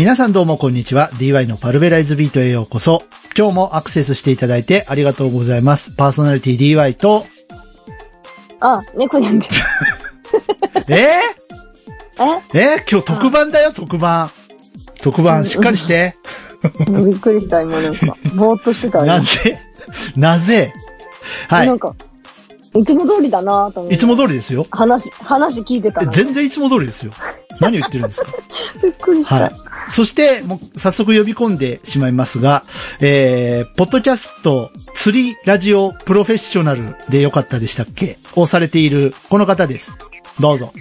皆さんどうもこんにちは。DY のパルベライズビートへようこそ。今日もアクセスしていただいてありがとうございます。パーソナリティ DY と、あ、猫にゃんです。え？え？ー、え？ー、今日特番だよ、特番。特番、しっかりして。びっくりした、今なんか。ぼーっとしてた今なぜ なぜ？はい。なんか、いつも通りだなと思って。いつも通りですよ。話、話聞いてたの。全然いつも通りですよ。何言ってるんですか？びっくりした。はい。そして、もう、早速呼び込んでしまいますが、えー、ポッドキャスト、釣りラジオプロフェッショナルでよかったでしたっけ？をされている、この方です。どうぞ。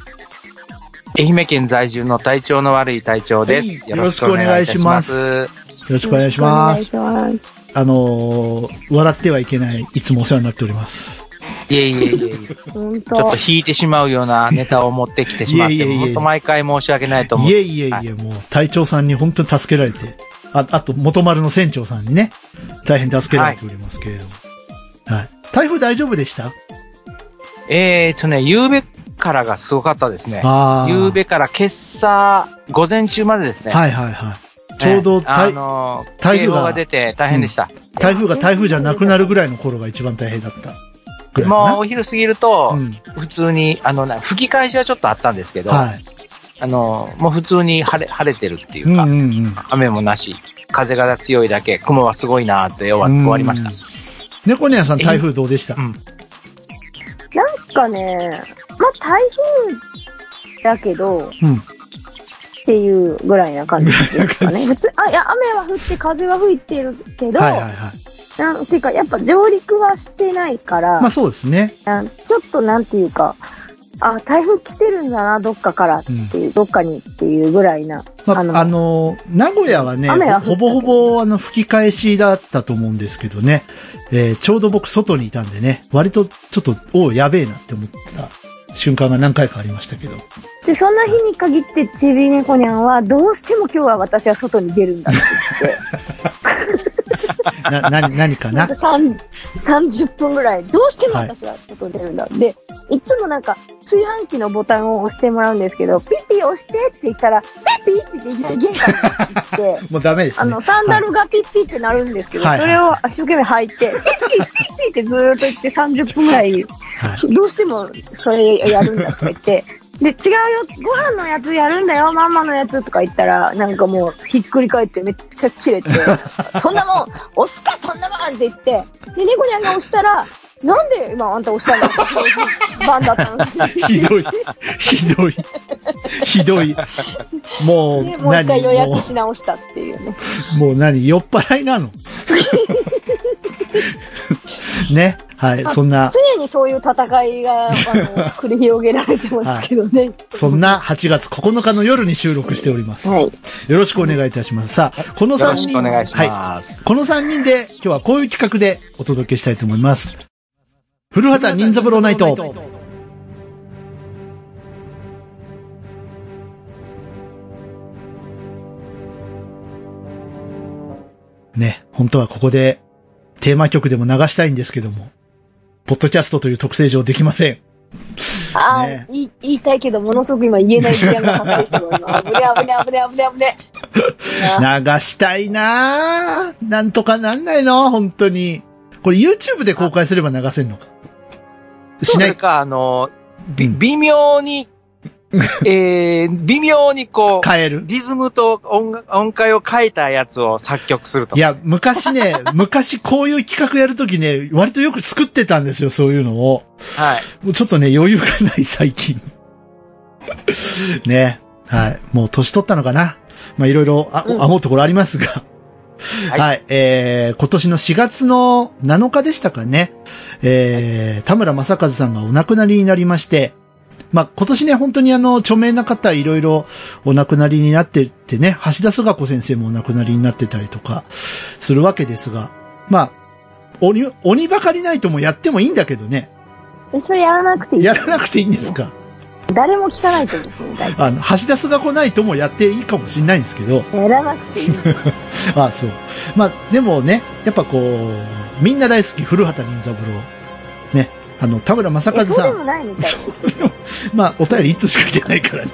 愛媛県在住の体調の悪い隊長です。はいよろしくお願いしますよろしくお願いします。お願いします。あのー笑ってはいけない、いつもお世話になっております。いえいえいえいちょっとと。引いてしまうようなネタを持ってきてしまって、いえいえいえ本当毎回申し訳ないと思う。いえいえいえ、もう、隊長さんに本当に助けられて、あ、あと、元丸の船長さんにね、大変助けられておりますけれども。はい。台風大丈夫でした？えーとね、夕べからがすごかったですね。夕べから今朝、午前中までですね。はいはいはい。ちょうどねあ台、のー、台風が出て大変でした。台風が台風じゃなくなるぐらいの頃が一番大変だったもうお昼過ぎると、うん。普通に、あのな、吹き返しはちょっとあったんですけど、はい。あの、もう普通に晴れ、晴れてるっていうか、うんうんうん。雨もなし、風が強いだけ、雲はすごいなーって終わ終わりましたうん。。猫ニャンさん台風どうでした？うんなんかね、まあ、台風だけど、っうん。ていうぐらいな感じですかね。普通、あ、いや、雨は降って風は吹いてるけど、はいはいはい。なんていうか、やっぱ上陸はしてないから、まあそうですね。ちょっとなんていうか、あ、台風来てるんだな、どっかからっていう、どっかにっていうぐらいな。まあ、あのあの、名古屋はね、ほぼほぼあの吹き返しだったと思うんですけどね、えーちょうど僕外にいたんでね、割とちょっと、おうやべえなって思った瞬間が何回かありましたけど。で、そんな日に限ってちび猫にゃんは、どうしても今日は私は外に出るんだって言って、な、な、何かな？なんか3 30分ぐらい、どうしても私は外に出るんだ。で、いつもなんか、炊飯器のボタンを押してもらうんですけど、ピッピ押してって言ったら、ピッピって言って玄関に行って、もうダメですね。あの、サンダルがピッピってなるんですけど、はいそれを一生懸命履いて、ピッピピッピってずーっと言って30分ぐらい、はい。どうしてもそれやるんだとか言って、で、違うよ、ご飯のやつやるんだよ、ママのやつとか言ったら、なんかもうひっくり返ってめっちゃ切れて、そんなもん、押すか、そんなもんって言って、で、猫ニャンが押したら、なんで今あんた押したの？番だったのに。ひどい。ひどい。ひどい。もう、でもう一回何予約もし直したっていうね。う、もう何？酔っ払いなの？ね。はい。そんな、常にそういう戦いが、あの、繰り広げられてますけどね。そんな8月9日の夜に収録しております。はい。よろしくお願いいたします。さあ、この3よろし人、くお願いしはい。ます。この3人で今日はこういう企画でお届けしたいと思います。古畑任三郎ナイト。ね、本当はここでテーマ曲でも流したいんですけども、ポッドキャストという特性上できません。ああ、ね言い言いたいけど、ものすごく今言えない時間が発生してる。今危ね危ね危ね危ね危ね。流したいなぁ。なんとかなんないの本当に。これ YouTube で公開すれば流せるのか？しない？か、あの、びうん微妙に、えー、微妙にこう、変える。リズムと音音階を変えたやつを作曲すると。いや、昔ね、昔こういう企画やるときね、割とよく作ってたんですよ、そういうのを。はい。もうちょっとね、余裕がない、最近。ね。はい。もう年取ったのかな。まあ、いろいろ、あ、うん思うところありますが。はいはい。えー、今年の4月の7日でしたかね。えー、田村正和さんがお亡くなりになりまして、まあ、今年ね、本当にあの、著名な方いろいろお亡くなりになってってね、橋田壽賀子先生もお亡くなりになってたりとか、するわけですが、まあ、鬼、鬼ばかりないともやってもいいんだけどね。それやらなくていい。やらなくていいんですか？誰も聞かないと思う。大体あの、橋田壽賀子ないともやっていいかもしれないんですけど、やらなくていい。あそう。まあ、でもね、やっぱこう、みんな大好き、古畑任三郎。ね。あの、田村正和えそうでさん。もないみたいまあ、お便りいつしか来てないからね。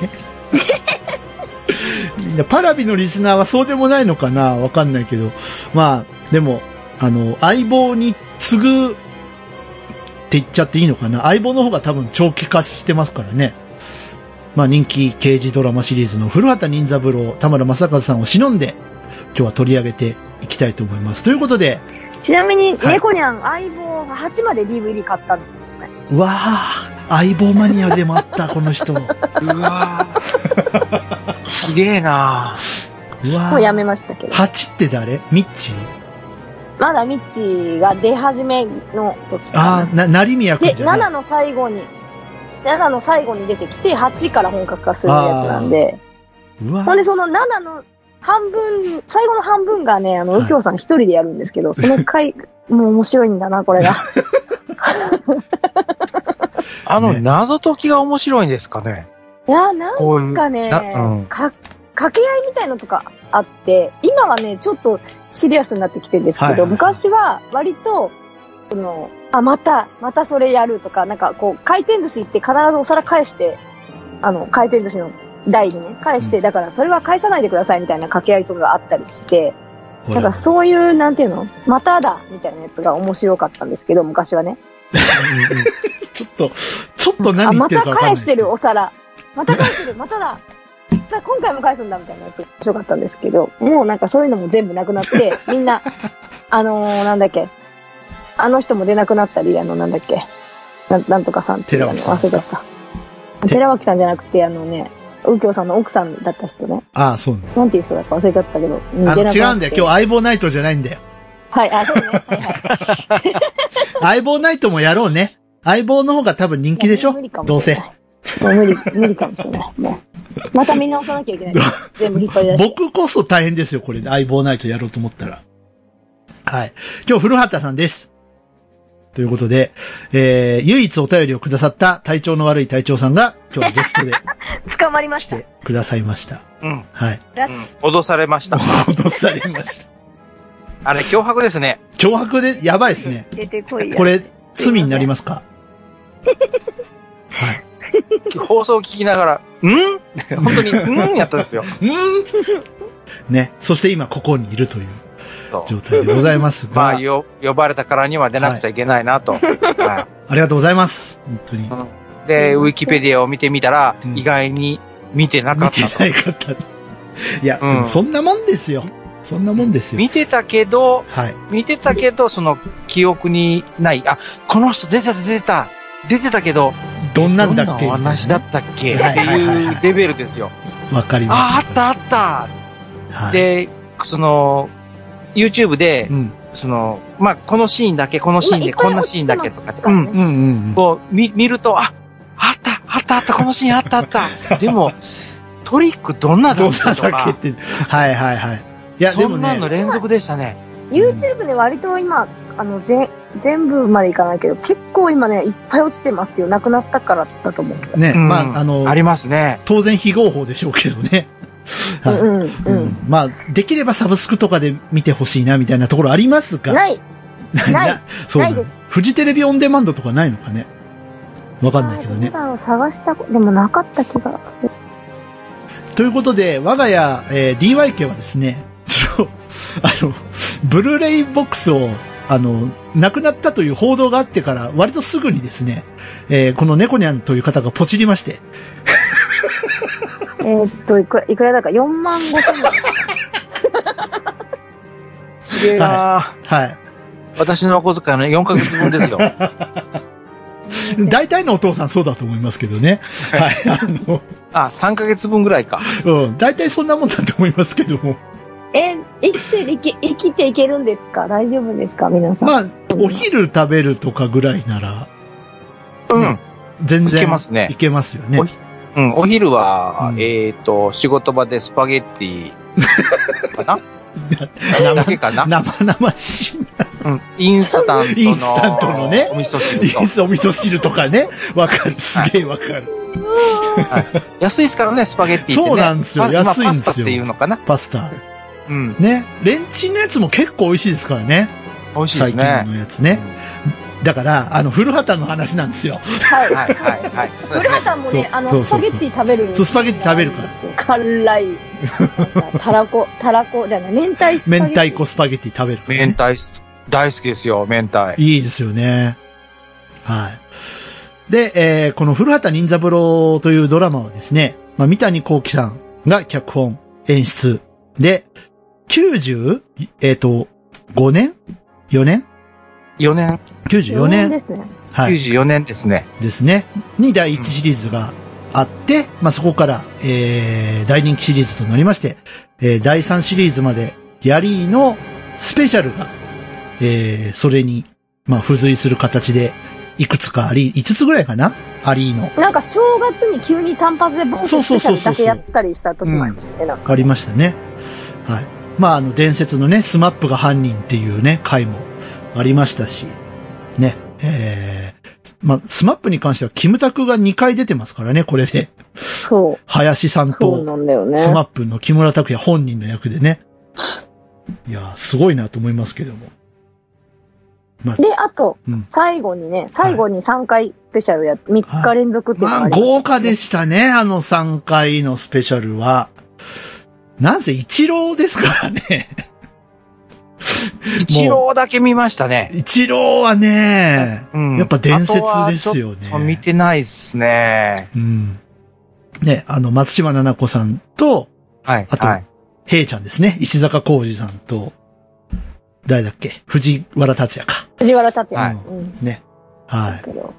で パラビのリスナーはそうでもないのかなわかんないけど。まあ、でも、あの、相棒に次ぐって言っちゃっていいのかな相棒の方が多分長期化してますからね。まあ人気刑事ドラマシリーズの古畑任三郎、田村正和さんを忍んで、今日は取り上げていきたいと思います。ということで、ちなみに、はい。猫にゃん相棒8まで DVD 買ったの。うわあ相棒マニアでもあった、この人。う わうわー。すげえな。あもうやめましたけど。8って誰？ミッチ？ーまだミッチーが出始めの時。ああ、な、成宮君で、じゃない。7の最後に、7の最後に出てきて、8から本格化するやつなんで、うわほんでその7の半分、最後の半分がね、あの、はい右京さん一人でやるんですけど、その回、もう面白いんだな、これが。あの、ね謎解きが面白いんですかね？いや、なんこういう。かね、なうん。か、掛け合いみたいのとかあって、今はね、ちょっとシリアスになってきてるんですけど、はいはい昔は割と、その、あ、また、またそれやるとか、なんかこう、回転寿司行って必ずお皿返して、あの、回転寿司の台にね、返して、うんだからそれは返さないでくださいみたいな掛け合いとかがあったりして、ほなんからそういう、なんていうのまただみたいなやつが面白かったんですけど、昔はね。ちょっと、ちょっとあ、何言まってるかわかんないですた返してるお皿。また返してる、まただ。だ今回も返すんだみたいなやつ面白かったんですけど、もうなんかそういうのも全部なくなって、みんな、あのー、なんだっけ、あの人も出なくなったり、あの、なんだっけ、なんなんとかさんっていうあの忘れちゃった。寺脇さんじゃなくて、あのね、右京さんの奥さんだった人ね。ああ、そうなんだなんていう人だか忘れちゃったけど。うんあの、違うんだよ。今日相棒ナイトじゃないんだよ。はい、あ、そうね。はいはい。相棒ナイトもやろうね。相棒の方が多分人気でしょ？どうせ。もう無理、無理かもしれない。もう。また見直さなきゃいけない。全部引っ張り出して。僕こそ大変ですよ、これで。相棒ナイトやろうと思ったら。はい。今日、古畑さんです。ということで、えー、唯一お便りをくださった体調の悪い隊長さんが、今日はゲストで 捕まりま来てくださいました。うん。はい。うん。脅されました。脅されました。あれ、脅迫ですね。脅迫で、やばいですね。出てこいや。これ、罪になりますか？はい。放送を聞きながら、ん？本当に、うん？やったんですよ。ん？ね。そして今ここにいるという状態でございますまが、あ、よ、呼ばれたからには出なくちゃいけないなと。はありがとうございます。本当に。い。で、ウィキペディアを見てみたら、うん意外に見てなか見ってたと。ないかった。いや、うんそんなもんですよ。そんなもんですよ。見てたけど、はい。見てたけど、その、記憶にない。あ、この人出てた出てた。出てたけど、どんなんだっけ？どんなお話だったっけ？ってはいはいはいはいいうレベルですよ。わかります。あ、あったあった。はい。で、その、YouTube でう、ん。その、まあ、このシーンだけ、このシーンで、こんなシーンだけとかって、うん。うんうんうん。こう、見、見ると、あ、あった、あったあった、このシーンあったあった。でも、トリックどんなだどんったとかなんだっけっ、て。はいはいはい。いや、でもそんなんのね、連続でしたね。YouTube ね、割と今、あの、ぜ全部までいかないけど、結構今ね、いっぱい落ちてますよ。なくなったからだと思う。ね、うんまあ、あのあ、りますね。当然非合法でしょうけどね。はい。うんうん。まあ、できればサブスクとかで見てほしいな、みたいなところありますが。ない ないそうですフジテレビオンデマンドとかないのかね。わかんないけどねあー。どうだろう探したこ、でもなかった気がする。ということで、我が家、えー DY 家はですね、あの、ブルーレイボックスを、あの、亡くなったという報道があってから、割とすぐにですね、えーこの猫ニャンという方がポチりまして、えーっと、いくら、いくらだか、4万5千円。すげえなはい。私のお小遣いの4ヶ月分ですよ。大体のお父さんそうだと思いますけどね。はい。あの、あ、3ヶ月分ぐらいか。うん。大体そんなもんだと思いますけども。え、生きていけ、生きていけるんですか？大丈夫ですか？皆さん。まあ、お昼食べるとかぐらいなら、うん。全然。いけますねいけますよね。うん、お昼は、うんえっ、と、仕事場でスパゲッティ、かな？だけかな？生々しいうん。インスタントの。インスタントのねお味噌汁とお味噌汁とかね。わかる。すげえわかる。安いですからね、スパゲッティって、ね。そうなんですよパ安いんですよ今パスタっていうのかな？パスタ。うん。ね。レンチンのやつも結構美味しいですからね。美味しいで最近すね。のやつね。だから、あの、古畑の話なんですよ。はい。はいはいはい。古。畑もね、あの、そうそうそうスパゲッティ食べるそうスパゲッティ食べるから。辛い。たらこ、たらこ、じゃない、明太スパゲッティ明太子スパゲッティ食べるからね、明太子、大好きですよ、明太。いいですよね。はい。で、えーこの古畑任三郎というドラマはですね、まあ、三谷幸喜さんが脚本、演出。で、90? えっ、と、5年 ?4 年？4年、?94 年ですね。はい。94年ですね。ですね。に第1シリーズがあって、まあ、そこから、えー、大人気シリーズとなりまして、えー、第3シリーズまでやりのスペシャルが、えー、それに、まあ、付随する形で、いくつかあり、5つぐらいかな？ありの、なんか正月に急に単発でボンそうそうそうそうスペシャルだけやったりした時もありましたね。ありましたね。はい。まあ、あの、伝説のね、スマップが犯人っていうね、回もありましたし、ね、えー、まあ、スマップに関しては、キムタクが2回出てますからね、これで。そう。林さんと。スマップの木村拓哉本人の役でね。いやー、すごいなと思いますけども。まあ、で、あと、うん最後にね、最後に3回スペシャルや、3日連続っていうのまあ、豪華でしたね、あの3回のスペシャルは。なんせ一郎ですからね。一郎だけ見ましたね。一郎はね、うんやっぱ伝説ですよねあとはちょっと見てないっすね。うん。ね、あの、松島菜々子さんと、はい。あとはい。平ちゃんですね。石坂浩二さんと、誰だっけ？藤原達也か。藤原達也。はいうん。ね。はい。ちょ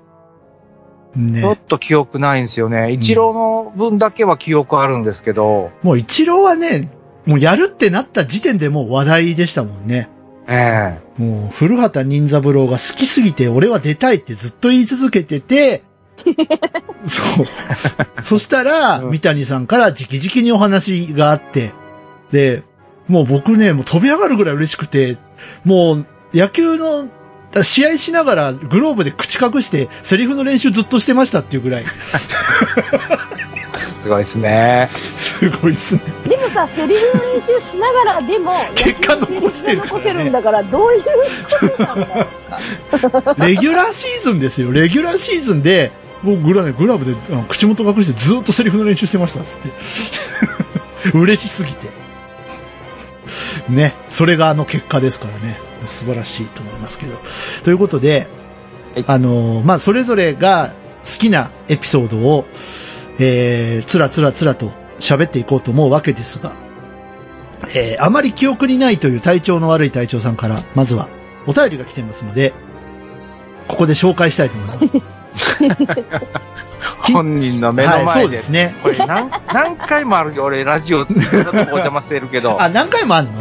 っね。と記憶ないんですよね。一郎の分だけは記憶あるんですけど、もう一郎はね、もうやるってなった時点でもう話題でしたもんね。えもう、古畑任三郎が好きすぎて、俺は出たいってずっと言い続けてて、そう。そしたら、うん三谷さんから直々にお話があって、で、もう僕ね、もう飛び上がるぐらい嬉しくて、もう、野球の、試合しながらグローブで口隠して、セリフの練習ずっとしてましたっていうぐらい、えすごいですね。すごいっすね。でもさ、セリフの練習しながらでも、結果残してる残せるんだから、どういうことなんだろうか。レギュラーシーズンですよ。レギュラーシーズンで、僕グラ,、ね、グラブであの口元隠してずっとセリフの練習してましたっつって。嬉しすぎて。ね。それがあの結果ですからね。素晴らしいと思いますけど。ということで、はいあのまあ、それぞれが好きなエピソードを、えー、つらつらつらと喋っていこうと思うわけですが、えー、あまり記憶にないという体調の悪い隊長さんから、まずはお便りが来てますので、ここで紹介したいと思います。本人の目のはい、前で。そうですね。これ何、何回もあるよ、俺、ラジオっお邪魔してるけど、あ、何回もあんの？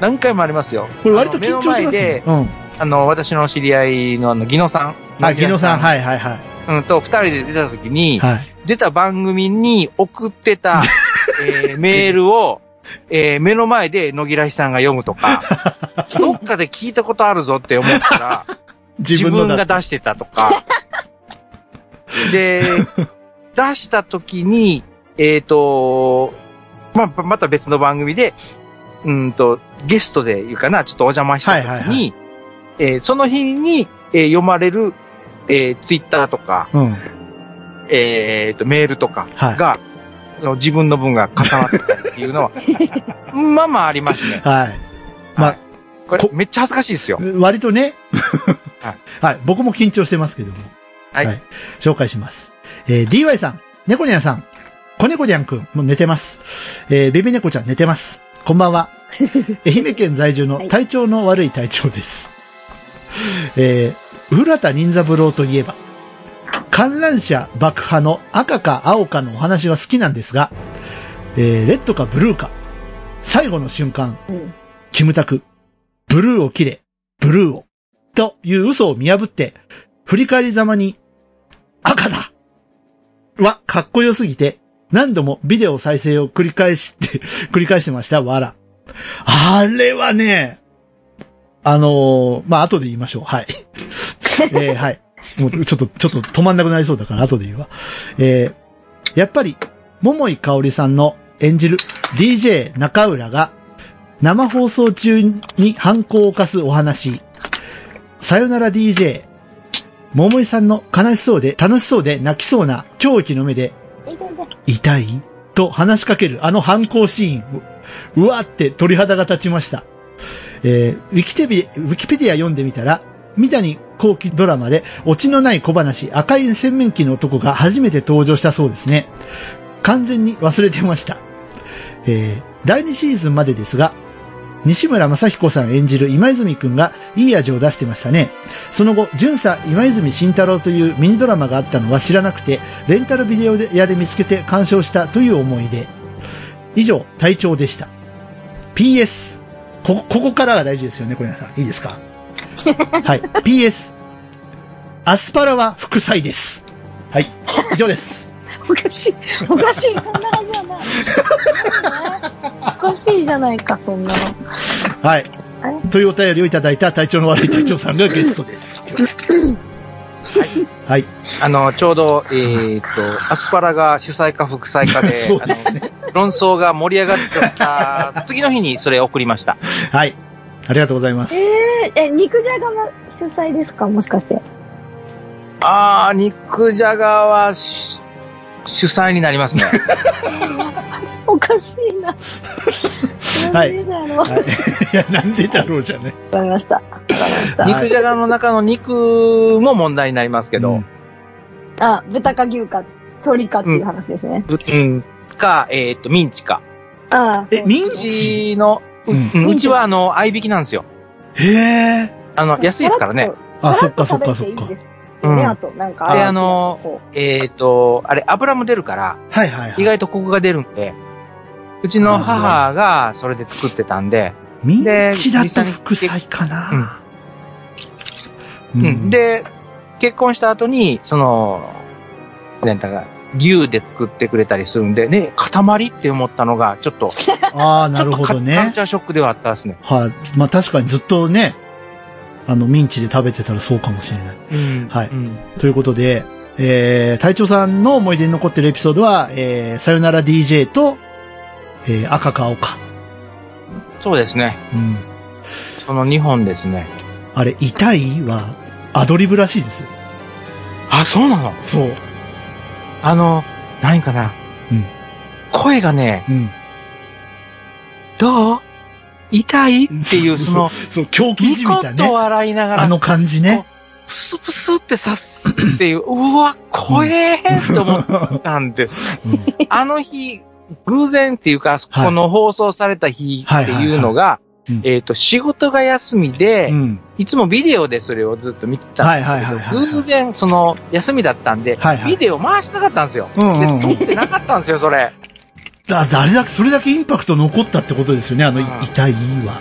何回もありますよ。これ割と緊張しますね。うん。あの、私の知り合いのあの、ギノさん。あ、ギノさん、い。はいはいはい。うん、と、二人で出た時に、はい。出た番組に送ってた、えーメールを、えー目の前で野木らひさんが読むとか、どっかで聞いたことあるぞって思ったら、自自分がだ出してたとか。で、出した時に、えっ、と、まあ、また別の番組で、うんと、ゲストでいうかな、ちょっとお邪魔した時に、はいはいはえーその日に、えー読まれる、えツイッターとか、うん。えーと、メールとかはいが、その自分の分が重なってたりっていうのは、まあまあありますね。はい。まあここれめっちゃ恥ずかしいですよ。割とねはい。はい。僕も緊張してますけども。はい紹介します。えー、DY さん、猫ニャンさん、子猫ニャンくん、もう寝てます。えー、ベビ猫ちゃん寝てます。こんばんは。愛媛県在住の体調の悪い体調です。えー、古畑任三郎といえば、観覧車爆破の赤か青かのお話は好きなんですが、えー、レッドかブルーか、最後の瞬間、うん。キムタク、ブルーを切れ、ブルーを、という嘘を見破って、振り返りざまに、赤だは、かっこよすぎて、何度もビデオ再生を繰り返して、繰り返してました、わら。あれはね、あのーまあ、後で言いましょう。はい。えーはい。もうちょっと、ちょっと止まんなくなりそうだから後で言うわ。えーやっぱり、桃井かおりさんの演じる DJ 中浦が、生放送中に犯行を犯すお話、さよなら DJ 桃井さんの悲しそうで楽しそうで泣きそうな狂気の目で、痛い？と話しかけるあの反抗シーン。ううわって鳥肌が立ちました。えーウィキテビ、ウィキペディア読んでみたら、三谷幸喜ドラマで、オチのない小話、赤い洗面器の男が初めて登場したそうですね。完全に忘れてました。えー第2シーズンまでですが、西村正彦さん演じる今泉くんがいい味を出してましたね。その後、巡査今泉慎太郎というミニドラマがあったのは知らなくて、レンタルビデオ屋で見つけて鑑賞したという思い出。以上、隊長でした。PS。ここ、ここからが大事ですよね、これ皆さん。いいですか？はい。PS。アスパラは副菜です。はい。以上です。おかしい。おかしい。そんなはずはない。おかしいじゃないか、そんなの。はい。というお便りをいただいた体調の悪い隊長さんがゲストです。はい。あの、ちょうど、えーっと、アスパラが主催か副催かで、そうですね。あの論争が盛り上がってた、次の日にそれ送りました。はい。ありがとうございます。えー、え、肉じゃがも主催ですか？もしかして。あー、肉じゃがはし主催になりますね。おかしいな。はいなんでだろう。わかはい。いや、なんでだろうじゃね。りました。わかりました。はい肉じゃがの中の肉も問題になりますけど、うんあ、豚か牛か鳥かっていう話ですね。ううん、か、えーっと、ミンチか。ああ、え、ミンうチちの、ううんうちはあの、合いびきなんですよ。へえ。あの、安いですからね。。あ、そっかそっかそっかうんあと、なんか。で、あのこえーっと、あれ、油も出るから、はいはいはい。意外とコクが出るんで、うちの母がそれで作ってたんで、ミンでチだと副菜かな。ううん。、で、結婚した後に、その、ね、だから、牛で作ってくれたりするんで、ね、塊って思ったのが、ちょっと、ああ、なるほどちょっとカルねチ。ャーショックではあったですね。はい。まあ確かにずっとね、あの、ミンチで食べてたらそうかもしれない。うんはいうんということで、えー、隊長さんの思い出に残ってるエピソードは、えー、さよなら DJ と、えー、赤か青か。そうですね。うん。その2本ですね。あれ、痛いは、アドリブらしいですよ。あ、そうなの？そう。あの、何かな？うん声がね、うん。どう？痛い？っていう、その、そう、狂気じみたニコッとね。笑いながら、あの感じね。プスプスって刺すっていう、うわ、怖えーって思ったんです。うんあの日、偶然っていうか、はいこの放送された日っていうのがえっと、仕事が休みで、うん。いつもビデオでそれをずっと見てたんですけど、はいはいはいはいはい偶然、その、休みだったんで、はいはいビデオ回してなかったんですよ。うんで、撮ってなかったんですよ、それ。だ、誰だけ、それだけインパクト残ったってことですよね、あの、いうん痛いは。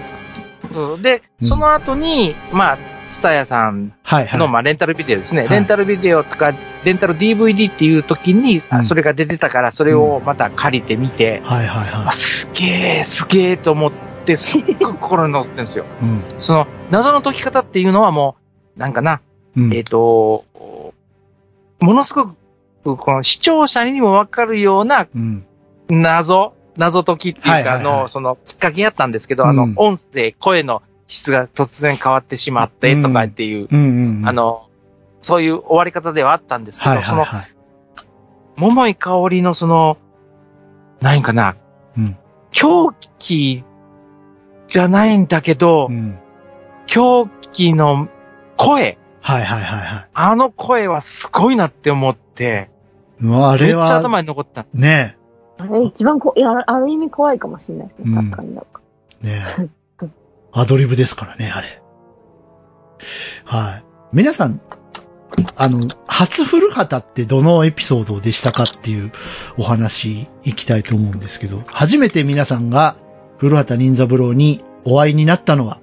そうで、うんその後に、まあ、ツタヤさん。の、まあ、レンタルビデオですね。はいレンタルビデオとか、レンタル DVD っていう時に、それが出てたから、それをまた借りてみて、はいはいあ、はすげえ、すげえと思って、すっごい心に残ってるんですよ。い。うん。その、謎の解き方っていうのはもう、なんかな、うん。えっ、と、ものすごく、この視聴者にもわかるようなうん。謎、謎解きっていうか、の、その、きっかけやったんですけど、うんあの、音声、声の質が突然変わってしまって、とかっていう。あ、の、そういう終わり方ではあったんですけど。その、桃井香りのその、何かな、うん狂気じゃないんだけど、うん。狂気の声、はいはいはいはあの声はすごいなって思って、い。うわあめっちゃれは、頭に残った。ねあれ一番こ、いや、ある意味怖いかもしれないですね。うん確かになんか。え、ねえ。アドリブですからね、あれ。はい。皆さん、あの、初古畑ってどのエピソードでしたかっていうお話いきたいと思うんですけど、初めて皆さんが古畑任三郎にお会いになったのは、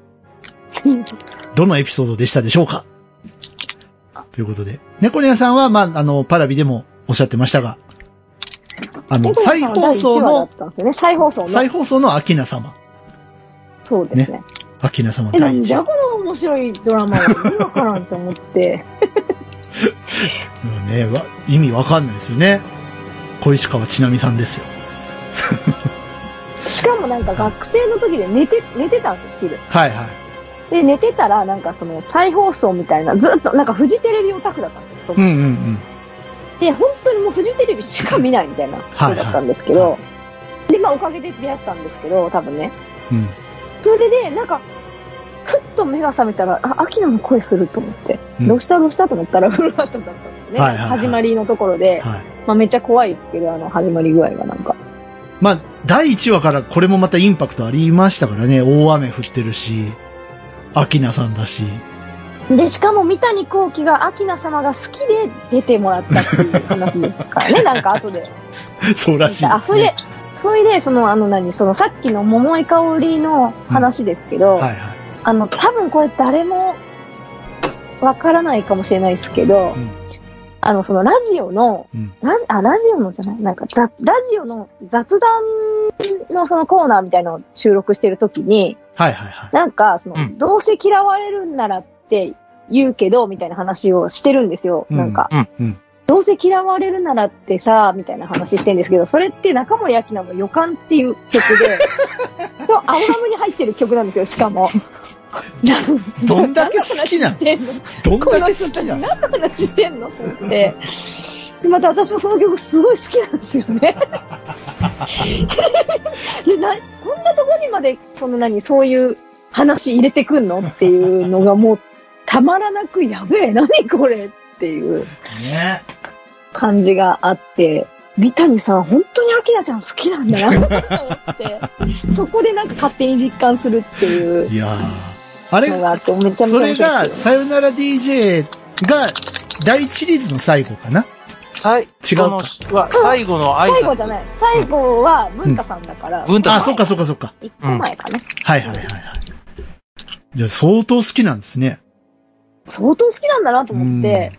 どのエピソードでしたでしょうか？ということで。猫ニャさんは、まあ、あの、パラビでもおっしゃってましたが、あの、再放送だのね。再放送の。再放送のアキナ様。そうですね。アキナ様え、な第じゃこの面白いドラマを意味わからんと思って。う んね、わ意味わかんないですよね。小石川ちなみさんですよ。しかもなんか学生の時で寝て、寝てたんですよ、昼。はいはい。で、寝てたら、なんかその再放送みたいな、ずっと、なんかフジテレビオタクだったんですよ。うんうんうん。で、本当にもうフジテレビしか見ないみたいな人だったんですけど、はいはで、まあおかげで出会ったんですけど、多分ね。うん。それで、なんか、ふっと目が覚めたら、あ、アキナの声すると思って、うんどうしたどうしたと思ったら、古畑だったんですね。はいはいはい始まりのところで、はい。まあめっちゃ怖いですけど、あの、始まり具合がなんか。まあ、第1話からこれもまたインパクトありましたからね。大雨降ってるし、アキナさんだし。で、しかも三谷幸喜がアキナ様が好きで出てもらったっていう話ですからね、なんか後で。そうらしいあ、ですねそれで。、それで、その、あの何、そのさっきの桃井かおりの話ですけど、はいはい。あの、多分これ誰もわからないかもしれないですけど、うんあの、そのラジオの、うんラジあ、ラジオのじゃないなんか、ざラジオの雑談のそのコーナーみたいなのを収録してるときに、はいはいはい。なんか、その、うんどうせ嫌われるんならって言うけど、みたいな話をしてるんですよ。うんなんか、うん。どうせ嫌われるならってさ、みたいな話してるんですけど、それって中森明菜の予感っていう曲で、アルバムに入ってる曲なんですよ、しかも。どんだけ好きなの？どんだけ好きなの？何の話してんの？と思って。でまた私もその曲すごい好きなんですよね。でなこんなとこにまで、その何、そういう話入れてくんの？っていうのがもう、たまらなくやべえ、何これ？っていう。ね。感じがあって、三谷さん本当にアキナちゃん好きなんだなと思って、そこでなんか勝手に実感するっていう。いやーあれの、があって、めちゃめちゃそれが、さよなら DJ が、第一シリーズの最後かな？最違う最後の挨拶。最後じゃない。最後は文太さんだから、あ、文太さん。そっかそっかそっか。一個前かな。はいはいはいはい。じゃあ相当好きなんですね。相当好きなんだなと思って、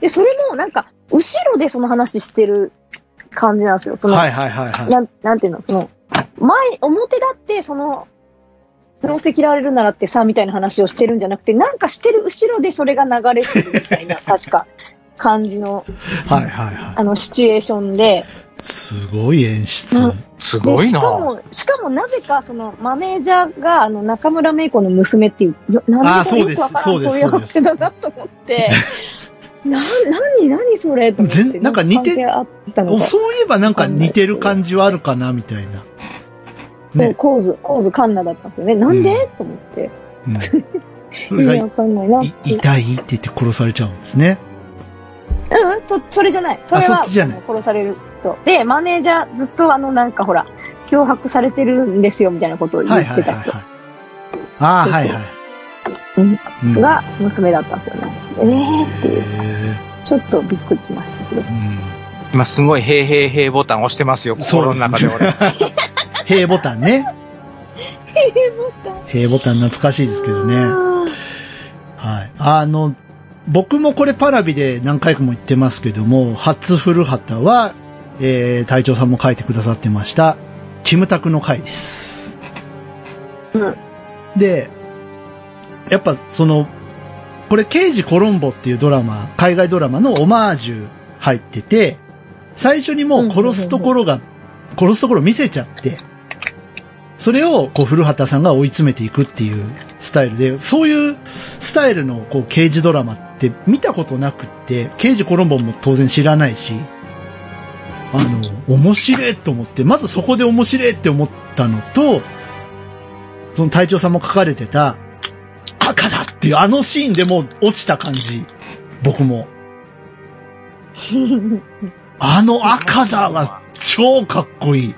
で、それもなんか、後ろでその話してる感じなんですよ。その、はいはいはいはい。なん、なんていうの、その、前、表だって、その、どうせ嫌われるならってさ、みたいな話をしてるんじゃなくて、なんかしてる後ろでそれが流れてるみたいな、確か、感じの、はいはいはあの、シチュエーションで、い。すごい演出。うんですごいなしかも、しかもなぜか、その、マネージャーが、あの、中村芽衣子の娘っていう、よなんでよくわからんそういうそうです話だなと思って、な、なに、なにそれと思って。全なんか似てそういえばなんか似てる感じはあるかな、みたいな。ね。コーズ、コーズカンナだったんですよね。なんで、と思って。うん。それが意味わかんないな。い痛いって言って殺されちゃうんですね。うん、そ、それじゃない。それは、殺されると。で、マネージャーずっとあの、なんかほら、脅迫されてるんですよ、みたいなことを言はいってた人はいはいはい。ああ、はいはい。うんうんが娘だったんですよね。えーっていう。へちょっとびっくりしましたけど。ーうん今すごい、へいへいへいボタン押してますよ、心の中で俺。平ボタンね。平ボタン懐かしいですけどね。はい。あの、僕もこれパラビで何回かも言ってますけども、初古畑は、えー、隊長さんも書いてくださってました、キムタクの回です。うんで、やっぱその、これ、刑事コロンボっていうドラマ、海外ドラマのオマージュ入ってて、最初にもう殺すところが、殺すところ見せちゃって、それを、こう、古畑さんが追い詰めていくっていうスタイルで、そういうスタイルの、こう、刑事ドラマって見たことなくって、刑事コロンボも当然知らないし、あの、面白いと思って、まずそこで面白いって思ったのと、その隊長さんも書かれてた、赤だっていうあのシーンでもう落ちた感じ。僕も。あの赤だは超かっこいい。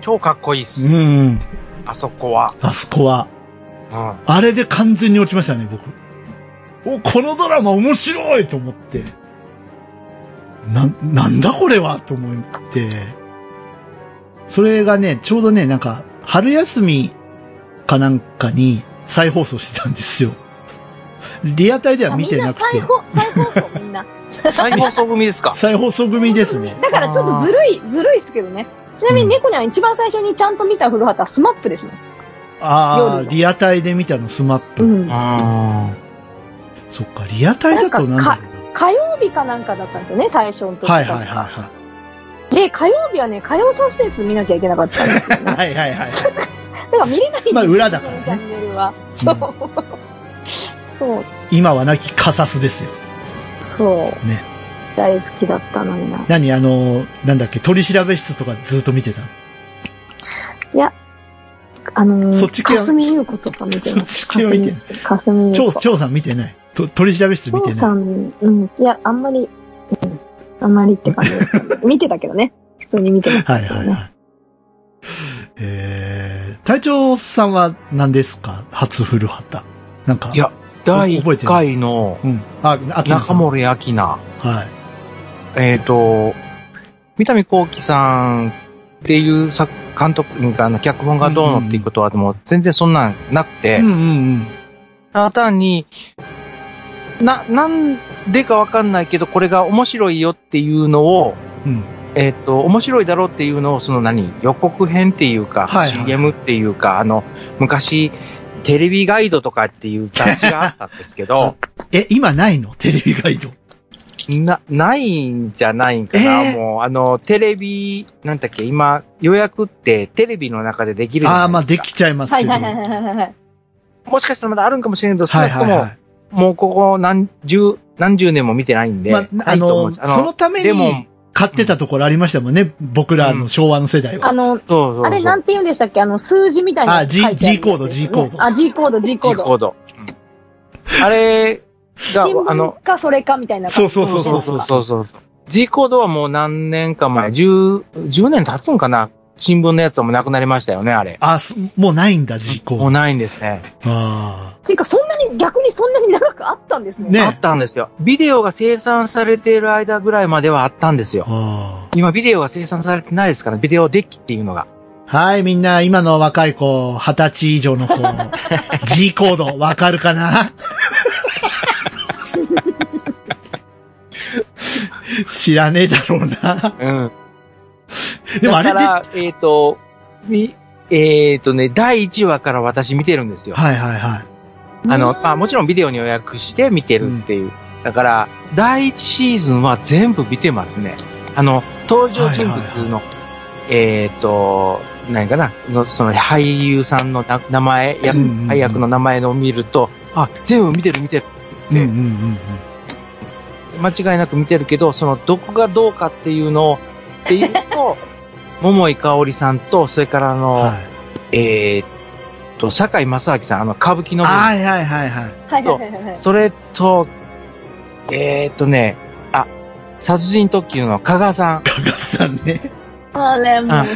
超かっこいいっうす。ん。あそこは。あそこは。うん。あれで完全に落ちましたね、僕。お、このドラマ面白いと思って。な、なんだこれはと思って。それがね、ちょうどね、なんか、春休みかなんかに再放送してたんですよ。リアタイでは見てなくてみん。な再放再放送みんな。再放送組ですか？再放送組ですね。だからちょっとずるい、ずるいっすけどね。ちなみに猫には一番最初にちゃんと見た古畑はスマップですね。ああ、リアタイで見たのスマップ。うん。うん。そっか、リアタイだとなんだろ火曜日かなんかだったんですよね、最初のう時な。はいはいはいはで、火曜日はね、火曜サスペンス見なきゃいけなかったんですよい。ね。はいはいはいはい。だから見れないんですよまあ裏だからねチャンネルは。そう。そう、今はなきカサスですよ。そう。ね。大好きだったのにな。何？あの、なんだっけ、取り調べ室とかずっと見てた？のいや、あのー、そっち系は？かすみゆう子とか見て。そっち系は見てないかすみゆう張、子。張さん見てない？と取り調べ室見てさない？ん、うん。いや、あんまり、うん。あんまりって感じ 見てたけどね。普通に見てましたはい。はいはい。えー、隊長さんは何ですか？初古畑。なんか。いや、第1覚えてる？回のうん。あ。中森明菜。はい。えっ、と、三谷幸喜さんっていう作監督が、あの脚本がどうのっていうことは、でも全然そんなんなくて、うんうんうん。ただ単に、な、なんでかわかんないけど、これが面白いよっていうのを、うん。えっ、と、面白いだろうっていうのを、その何、予告編っていうか、はいはい CM っていうか、あの、昔、テレビガイドとかっていう雑誌があったんですけど、え、今ないの？テレビガイド。な、ないんじゃないんかな、えーもう、あの、テレビ、なんだっけ、今、予約ってテレビの中でできるああ、まあできちゃいますけど。はいはいはいはいはいはい。もしかしたらまだあるんかもしれんけど、少はないくとも、はいはい。もうここ何十、何十年も見てないんで、まあ、あないと思うんの、ですそのためでもに買ってたところありましたもんね。僕らの昭和の世代は。あの、そうそうそうあれなんて言うんでしたっけ？あの、数字みたいなあの書いてある G- G コード G コードあ、G コード、G コー G ド。コード。あれが新、あの聞、かそれかみたいな。そうそうそうそうそうそうそう。G コードはもう何年か前、10、10年経つんかな？新聞のやつはもうなくなりましたよね、あれ。あ、すもうないんだ、G コード。もうないんですね。あていうか、そんなに、逆にそんなに長くあったんですね。ねあったんですよ。ビデオが生産されている間ぐらいまではあったんですよあ。。あ今ビデオが生産されてないですから、ビデオデッキっていうのが。あ。はい、みんな、今の若い子、二十歳以上の子、G コード、わかるかな？知らねえだろうな。うん。でもあれだから、えっ、と、みえっ、とね、第1話から私見てるんですよ。いはいはい。あの、まあもちろんビデオに予約して見てるっていう。だから、第1シーズンは全部見てますね。あの、登場人物の、えっ、と、何かな？の、その俳優さんのな名前、役うんうんうん配役の名前を見ると、あ、全部見てる見てるうんうんうん間違いなく見てるけど、そのどこがどうかっていうのを、っていうと、桃井かおりさんと、それからあうん。の、はい。えーっと、坂井正明さん、あの、歌舞伎のはいはいはいはい。はいはいはいはい。それと、えーっとね、あ、殺人特急の加賀さん。かがさんね。あれ、もあう、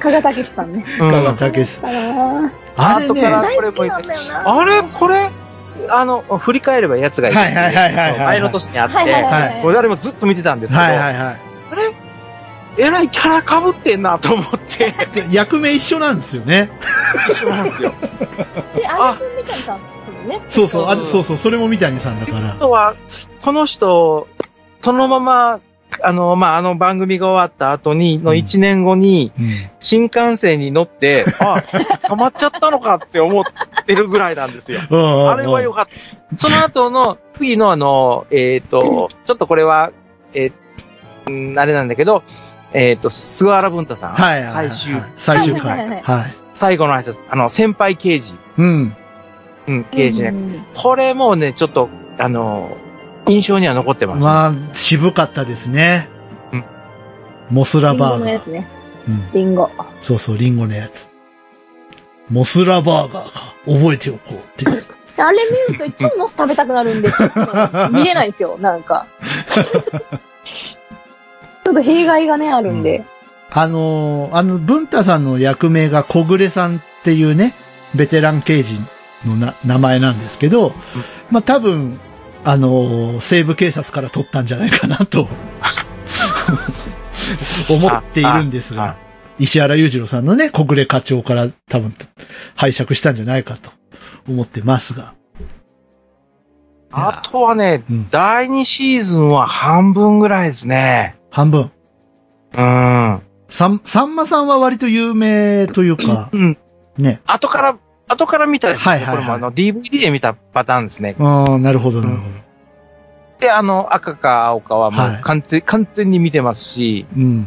加賀武さんね。うんかがたけしさん。あれね。あれ？これ、あの、振り返ればやつがいるんですよはいはいはいはい前の年にあって、はいはいはいはいこれ誰もずっと見てたんですけど、いはいはい。えらいキャラ被ってんなと思って、で 役名一緒なんですよね。一緒なんですよ。で、あれくんみたいさんね。そうそう、あうんそうそう、それも三谷さんだからあ。とは、この人、そのまま、あの、まあ、あの番組が終わった後に、のうん1年後に、うん。新幹線に乗って、あ、溜まっちゃったのかって思ってるぐらいなんですよ。ああれはよかった。その後の、次のあの、えっ、と、ちょっとこれは、えーうんあれなんだけど、えっ、と、菅原文太さん。はいはいはい。最終、最終回。はい。最後の挨拶、あの、先輩刑事。うん。うん、刑事ね。ね。これもね、ちょっと、あの、印象には残ってます。まあ、渋かったですねうん。モスラリンゴバーガー。のやつね。うん。リンゴ。そうそう、リンゴのやつ。モスラバーガーか。覚えておこうっていう。あれ見るといつもモス食べたくなるんで、ちょっとね見れないんですよ、なんか。ちょっと弊害がね、あるんで。あのーあの、文太さんの役名が小暮さんっていうね、ベテラン刑事のな名前なんですけど、まあ、多分、あのー西部警察から取ったんじゃないかなと、思っているんですが、石原裕次郎さんのね、小暮課長から多分拝借したんじゃないかと思ってますが。あとはね、うん第2シーズンは半分ぐらいですね。半分。うん。さん、さんまさんは割と有名というか、うん。ね。後から、後から見たはいはいはいこれもあの DVD で見たパターンですね。ああ、なるほど、なるほど。で、あの、赤か青かはもはいう完全、完全に見てますし、うん。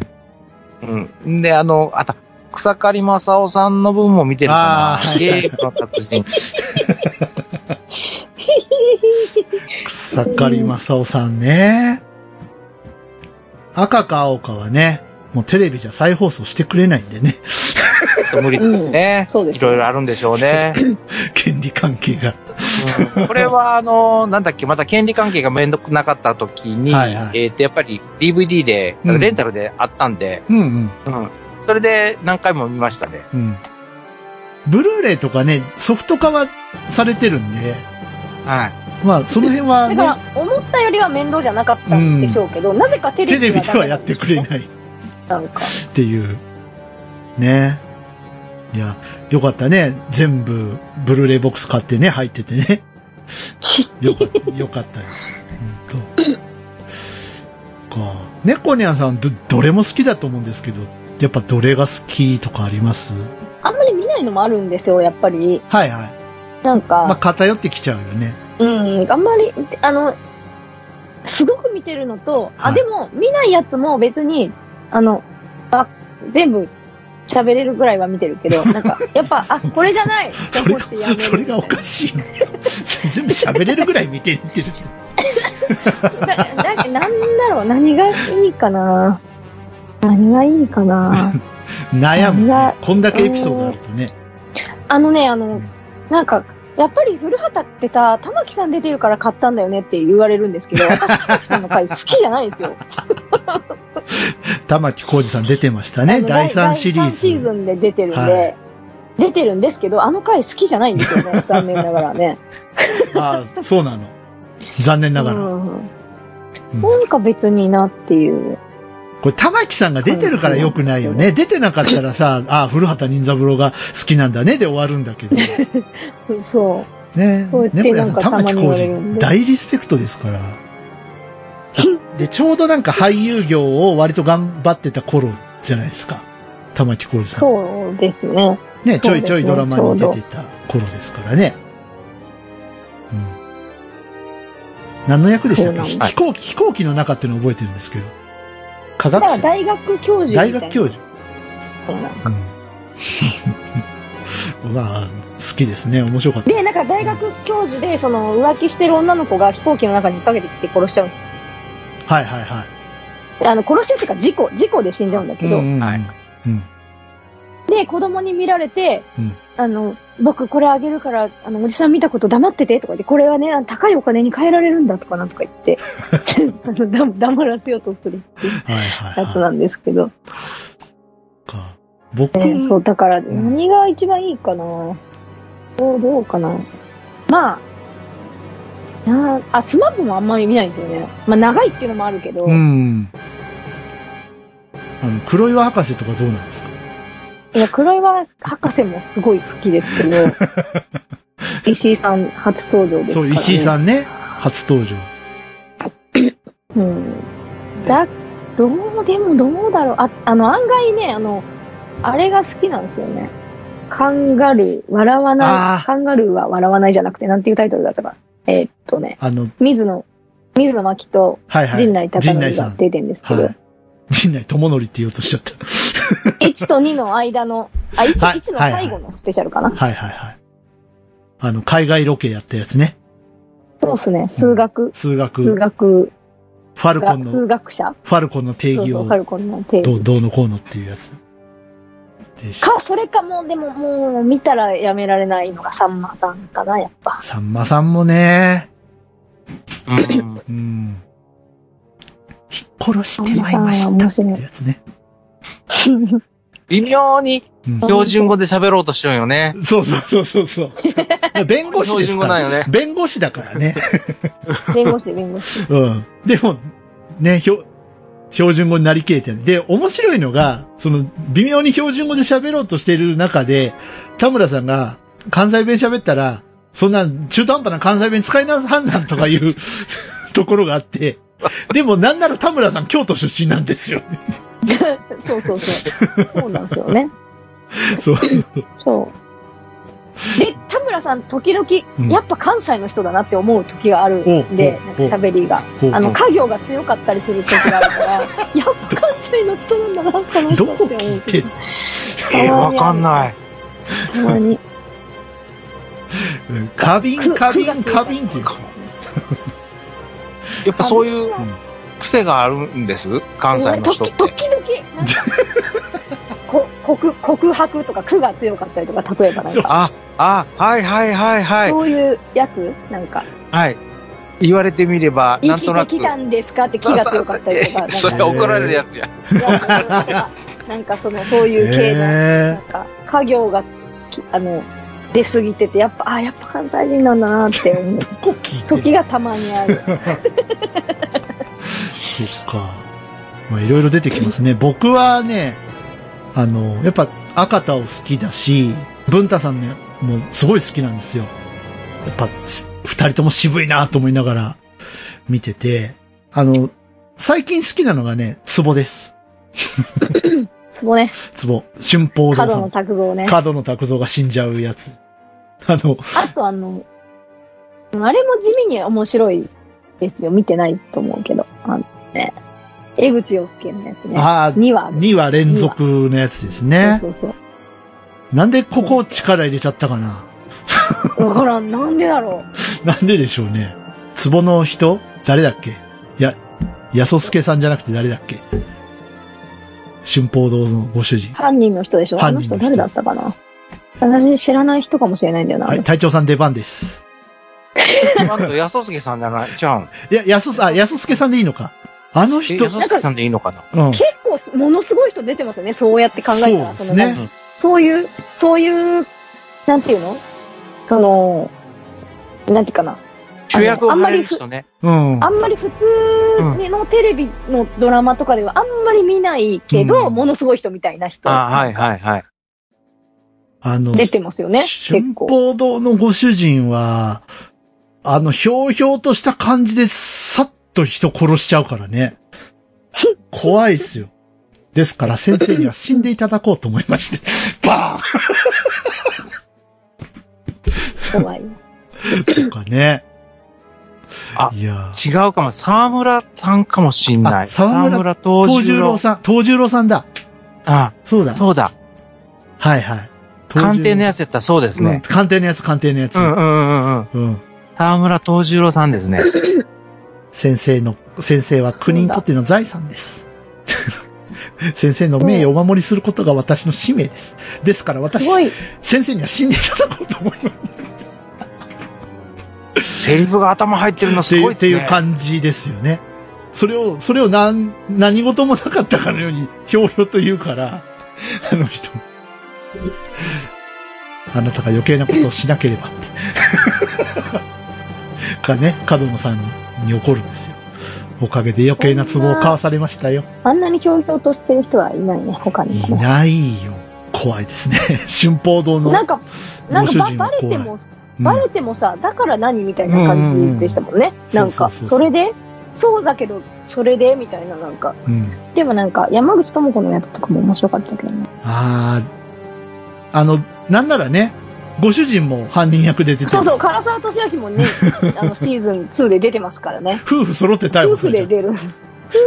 うん。で、あの、あと、草刈正雄さんの分も見てるかな。ゲームの達人。草刈正雄さんね。赤か青かはね、もうテレビじゃ再放送してくれないんでね。無理ですね。うんそうですねいろいろあるんでしょうね。権利関係が。うんこれは、あの、なんだっけ、また権利関係がめんどくなかった時に、はいはいえっ、と、やっぱり DVD で、うんレンタルであったんで、うんうん。うん。それで何回も見ましたね。うん。ブルーレイとかね、ソフト化はされてるんで、はい。まあ、その辺はね、、思ったよりは面倒じゃなかったんでしょうけど、なぜかテレテレビビではやってくれい。ないっなんか。ていう。ね。いや、よかったね。全部、ブルーレイボックス買ってね、入っててね。よかった、よかったです。本当か。猫ニャンさん、ど、どれも好きだと思うんですけど、やっぱどれが好きとかあります？あんまり見ないのもあるんですよ、やっぱり。はいはい。なんか、まあ、偏ってきちゃうよね。うん、あんまり、あの、すごく見てるのと、はいあ、でも、見ないやつも別に、あの、あ、全部喋れるぐらいは見てるけど、なんか、やっぱ、あ、これじゃないそれがと思ってやめるそれがおかしいよ。全部喋れるぐらい見てるって。なななんだろう、何がいいかな何がいいかな悩む何が。こんだけエピソードあるとね。あのね、あの、なんか、やっぱり古畑ってさ、玉木さん出てるから買ったんだよねって言われるんですけど、私玉木さんの回好きじゃないんですよ。玉木浩二さん出てましたね。第3シリー第三シーズ。ズンで出てるんで、はい出てるんですけど、あの回好きじゃないんですよね。残念ながらね。ああ、そうなの。残念ながら。なんか別になっていう。これ玉木さんが出てるから良くないよね。出てなかったらさ、ああ、古畑任三郎が好きなんだねで終わるんだけど。そうやって猫屋さん、なんかたまに玉木浩二、大リスペクトですから。で、ちょうどなんか俳優業を割と頑張ってた頃じゃないですか。玉木浩二う。さん。そうですね。ね、ちょいちょいドラマに出てた頃ですからね。うん。何の役でしたっけ？飛行機、飛行機の中っていうのを覚えてるんですけど。科学者大学教授大。学教授。授。うん。まあ、好きですね。面白かった。で、なんか大学教授で、その浮気してる女の子が飛行機の中に引っ掛けてきて殺しちゃうんではいはいはい。す。あの、殺しっていうか事故、事故で死んじゃうんだけど、うんうんうんはいうん。で、子供に見られて、うんあの、僕これあげるから、あの、おじさん見たこと黙っててとか言って、これはね、高いお金に換えられるんだとかなんとか言って、あのだ黙らせようとするっていうはいはいはやつなんですけど、い。か僕、えーそう、だからん何が一番いいかなどう、どうかなまあ、なあ、スマップもあんまり見ないんですよね。まあ長いっていうのもあるけど、うん。あの、黒岩博士とかどうなんですか？いや、黒岩博士もすごい好きですけど、石井さん初登場ですね。そう、石井さんね、初登場。うん。だ、どう、でもどうだろう。あ、あの、案外ね、あの、あれが好きなんですよね。カンガルー、笑わない、カンガルーは笑わないじゃなくて、なんていうタイトルだったか。えーっとね、あの、水野、水野真紀とはいはい。陣内孝陣内さん。則が出てるんですけど、はい。陣内智則って言おうとしちゃった。1と2の間の、あ、1、はい1の最後のスペシャルかな。はいはいはい。あの、海外ロケやったやつね。そうですね、数学、数学、数学ファルコが、ンの、数学者ファルコンの定義をそうそう、ファルコンの定義。どう、どうのこうのっていうやつ。か、それかもう、でももう、見たらやめられないのがさんまさんかな、やっぱ。さんまさんもね、うんうん。引っ殺してまいりましたってやつね。微妙にうん標準語で喋ろうとしようよね。そうそうそうそうそう。弁護士ですから。ね弁護士だからね。弁護士、弁護士。うん。でも、ね、標、標準語になりきれてない。で、面白いのが、その、微妙に標準語で喋ろうとしてる中で、田村さんが関西弁喋ったら、そんな中途半端な関西弁使いなさんなんとかいう ところがあって、でもなんなら田村さん京都出身なんですよ。そうそうそう。そうなんですよね。そう。そう。で、田村さん、時々、うんやっぱ関西の人だなって思う時があるんで、喋りが。あの、家業が強かったりする時があるから、やっぱ関西の人なんだな、この人って思う聞いてんのえー、わかんない。たまに。うん花瓶、く花瓶、花瓶っていうか。やっぱそういう癖があるんです？関西の人って。時々、こ告告白とか句が強かったりとか、例えばなんか、あ、あ、はいはいはいはい。そういうやつ？なんか、はい。言われてみれば、なとなく。きてきたんですかって気が強かったりとか、なんそかれ怒られるやつや。いやなんか、なんかその、そういう系の、なへんか、家業がき、あの、出過ぎてて、やっぱ、あ、やっぱ関西人だなって思うー。こ聞いてる時がたまにある。そっか。まあいろいろ出てきますね。僕はね、あの、やっぱ赤田を好きだし、文太さんね、もうすごい好きなんですよ。やっぱ、す二人とも渋いなと思いながら見てて、あの、最近好きなのがね、ツボです。そうね、ツボ。春報堂角のさん。拓造ね。角の拓造が死んじゃうやつ。あの、あとあの、あれも地味に面白いですよ。見てないと思うけど。あのね、江口洋介のやつね。ああ、2話ある。2話連続のやつですね。そうそうなんでここ力入れちゃったかな？そう。わからん、なんでだろ なんででしょうね。ツボの人？誰だっけ？や、やそすけさんじゃなくて誰だっけ？春報堂のご主人う。。犯人の人でしょ？あの犯人の人人誰だったかな？私知らない人かもしれないんだよな。はい、隊長さん出番です。あと、安助さんじゃない？じゃん。いや、やそす、あ、やそすけさんでいいのか。あのえ、人、安助さんでいいのかな？うん。結構す、ものすごい人出てますよね。そうやって考えたら。そうですねそういう、そういう、なんていうの？その、なんていうかな？主役を張れる人ね。うん。あんまり普通のテレビのドラマとかではあんまり見ないけど、うんものすごい人みたいな人あはいはいはい。あの、出てますよね。春結構。報堂のご主人は、あの、ひょうひょうとした感じで、さっと人殺しちゃうからね。怖いっすよ。ですから先生には死んでいただこうと思いまして。バ怖い。とかね。あい。や違うかも。沢村さんかもしんない。沢村東十郎さん、東十郎さんだ。ああ、そうだ。そうだ。はい。はい。鑑定のやつやったらそうですね。鑑定のやつ、鑑定のやつ。うんうんうんうん。うん沢村東十郎さんですね。先生の、先生は国にとっての財産です。先生の名誉をお守りすることが私の使命です。ですから私先生には死んでいただこうと思います。セリフが頭入ってるのっていうってすごいですね。いう感じですよね。それを、それを何、何事もなかったかのように、ひょうひょうと言うから、あの人。あなたが余計なことをしなければって。がね、角野さんに怒るんですよ。おかげで余計な壺を買わされましたよ。あんなにひょうひょうとしてる人はいないね、他にい。ないよ。怖いですね。春報堂の。なんか、なんかバレても、うんバレてもさ、だから何みたいな感じでしたもんね。うんなんか、それで、そうだけど、それで？みたいな、なんか。うん。でもなんか、山口智子のやつとかも面白かったけどね。ああ、あの、なんならね、ご主人も犯人役で出てるそうそう、唐沢俊明もね、あの、シーズン2で出てますからね。夫婦揃って逮夫捕されちゃう。婦で出る。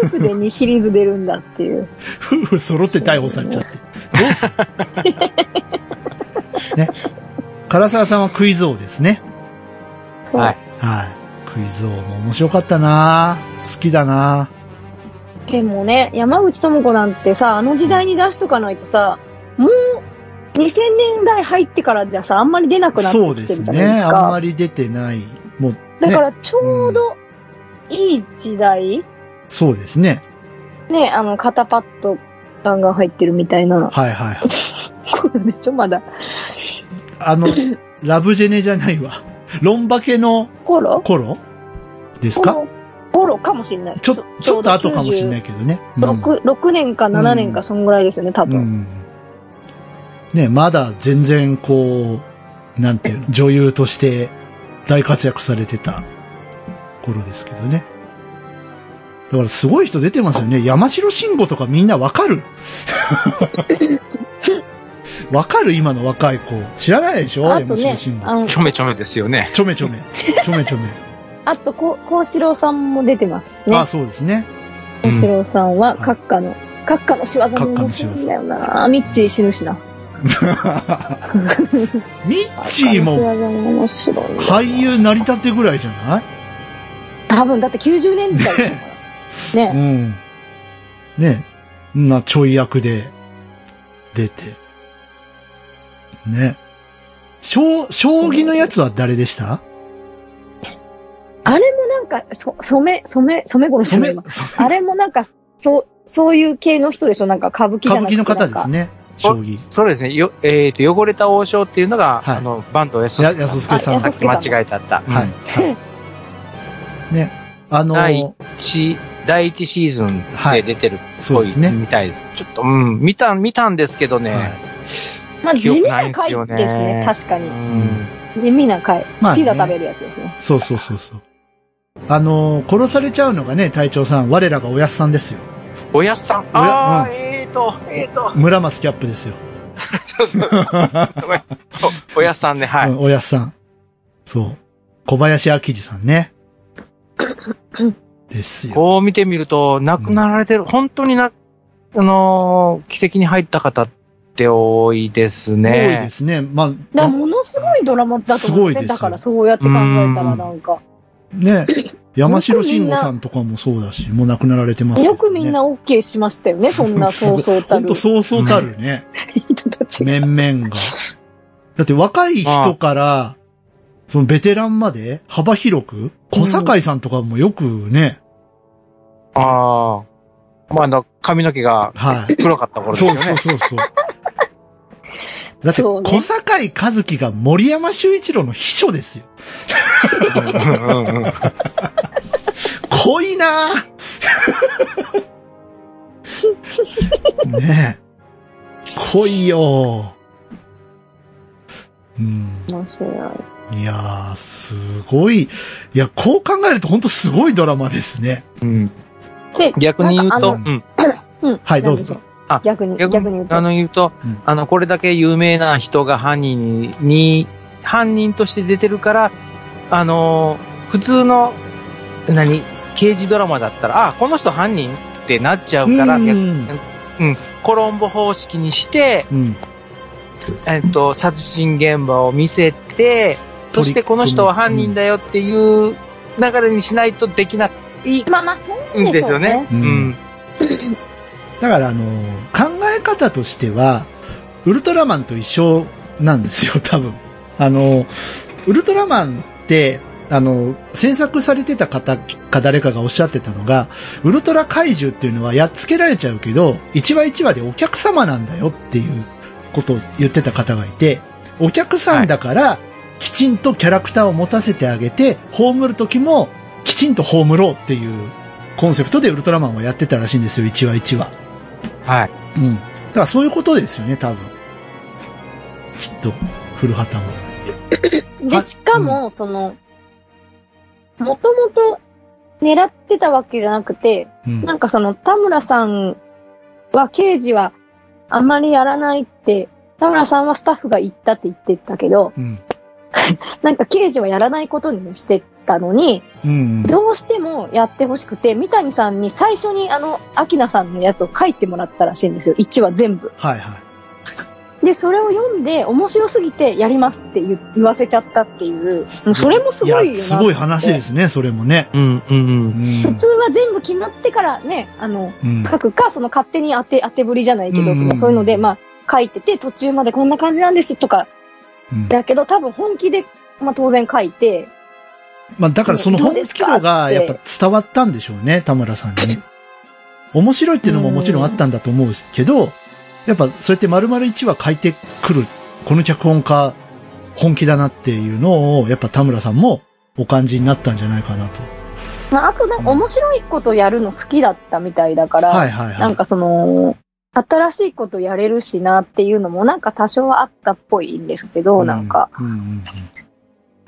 夫婦で2シリーズ出るんだっていう。夫婦揃って逮捕されちゃって。どうする？ね。唐沢さんはクイズ王ですね。はい。はい。クイズ王も面白かったな好きだなでもね、山口智子なんてさ、あの時代に出しとかないとさ、もう、2000年代入ってからじゃさ、あんまり出なくなってそうですきてるじゃないでね。すあんまか。り出てない。もう、だかね、らちょうどいい時代、そうですね。ね、あの、肩パッドガンガン入ってるみたいなはいはいはい。頃でしょ、まだ。あの、ラブジェネじゃないわ。ロンバケの頃頃ですか？頃頃かもしんない。ちょ、ちょっと後かもしれないけどね。うん6、6年か7年か、そんぐらいですよね、多分。うん。ね、まだ全然こう、なんていうの、女優として大活躍されてた頃ですけどね。だからすごい人出てますよね。山城慎吾とかみんなわかる？わかる？今の若い子。知らないでしょ？あとね山城慎、吾。あのちょめちょめですよね。ちょめちょめ。ちょめちょめ。あと、こう、幸四郎さんも出てますしねあ、。そうですね。幸四郎さんは、ん閣下の、閣下の仕業も面白いんだよな。ミッチー死ぬしな。ミッチーも俳優成り立てぐらいじゃない？多分、だって90年代だから。うね。ん。ね。な、ちょい役で出て。ね。将、将棋のやつは誰でした？あれもなんか、そ、染め、染め、染め殺しの染あれもなんか、そう、そういう系の人でしょ？なんか歌舞伎じゃなくて歌舞伎の方ですね。ね。将棋。そうですね。よ、えっ、と、汚れた王将っていうのが、はいあの、バンド安や安助さんあさっき間違えたった。はい。はい ね。あの第ー、一、第一シーズンはいで出てるっぽいそうですね。みたいです。ちょっと、うん、見た、見たんですけどね。はい。まあ、地味な回ですねね。確かに。うん。地味な回。まあねピザ食べるやつですね。そうそうそうそう。あのー殺されちゃうのがね、隊長さん、我らがおやすさんですよ。おやっさん。ああ、うんえーと、えーと。村松キャップですよ。そうそうおおやっさんね、はい。うんおやすさん。そう。小林明治さんね。ですよ。こう見てみると、亡くなられてる、本当にな、あのー奇跡に入った方って多いです多いね。ですね。まあ、ものすごいドラマだと思うんですね。すごいですよだからそうやって考えたらなんか。ね。山城慎吾さんとかもそうだし、もう亡くなられてますけど、ね。よくみんな OK しましたよね。そんなそうそうたるほんとそうそうたるね。人たち。面々が。だって若い人から、そのベテランまで幅広く、小堺さんとかもよくね、ああ。まあ、あの、髪の毛がはい。黒かった頃ですよね。そうそうそうそう。だって、小堺和樹が森山修一郎の秘書ですよ。濃いなぁ ねえ。濃いようん。面白い。いやー、すごい。いや、こう考えると本当すごいドラマですね。うんで、逆に言うと、うん。はい、どうぞ。あ逆に、逆に言うと。あの言うと、うん。あの、これだけ有名な人が犯人に、に犯人として出てるから、あの、普通の、何、刑事ドラマだったら、あ、この人犯人ってなっちゃうから、うん。逆コロンボ方式にして、うん。つえっと、殺人現場を見せて、そしてこの人は犯人だよっていう流れにしないとできない。まあまあ、そうでん。ですすよね。ううんん。だから、あの、考え方としては、ウルトラマンと一緒なんですよ、多分。あの、ウルトラマンって、あの、制作されてた方か誰かがおっしゃってたのが、ウルトラ怪獣っていうのはやっつけられちゃうけど、1話1話でお客様なんだよっていうことを言ってた方がいて、お客さんだから、きちんとキャラクターを持たせてあげて、葬る時も、きちんと葬ろうっていうコンセプトでウルトラマンはやってたらしいんですよ、1話1話。はい。うん。だからそういうことですよね、多分。きっと、古畑も。で、しかも、その、もともと狙ってたわけじゃなくて、うん。なんかその田村さんは刑事はあんまりやらないって、田村さんはスタッフが言ったって言ってたけど、うん。なんか刑事はやらないことにしてたのに、うん。どうしてもやってほしくて、三谷さんに最初にあの、秋菜さんのやつを書いてもらったらしいんですよ。1話全部。はいはい。で、それを読んで面白すぎてやりますって言言わせちゃったっていう、もうそれもすごいよな。や、すごい話ですね、それもね。うん、うん、う。うんん。普通は全部決まってからね、あの、うん。書くか、その勝手に当て、当てぶりじゃないけど、うんそのそういうので、まあ、書いてて、途中までこんな感じなんですとか、うんだけど、多分本気で、まあ当然書いて、まあ、だからその本気度がやっぱ伝わったんでしょうね、田村さんに。面白いっていうのももちろんあったんだと思うけど、やっぱそうやって丸々1話書いてくる、この脚本家、本気だなっていうのを、やっぱ田村さんもお感じになったんじゃないかなと。まあ、あとなんか面白いことやるの好きだったみたいだから、はいはいはい。なんかその、新しいことやれるしなっていうのもなんか多少はあったっぽいんですけど、なんか。うんうんうん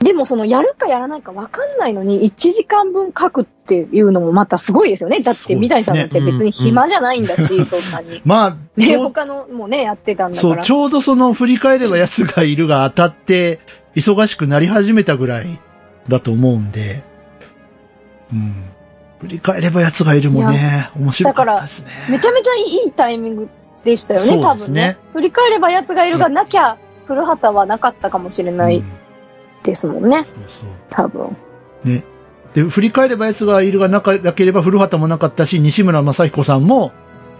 でもそのやるかやらないか分かんないのに1時間分書くっていうのもまたすごいですよね。だって三谷さんだって別に暇じゃないんだし、そんなに。まあ、ね、そう他のもね、やってたんだそう、から。ちょうどその振り返れば奴がいるが当たって、忙しくなり始めたぐらいだと思うんで、うん。振り返れば奴がいるもね、面白かったですね。めちゃめちゃいいタイミングでしたよね、そう多分ね。振り返れば奴がいるがなきゃ、古畑はなかったかもしれないうんですもんね、そうそう。多分。ね。で、振り返れば奴がいるがなかなければ古畑もなかったし、西村正彦さんも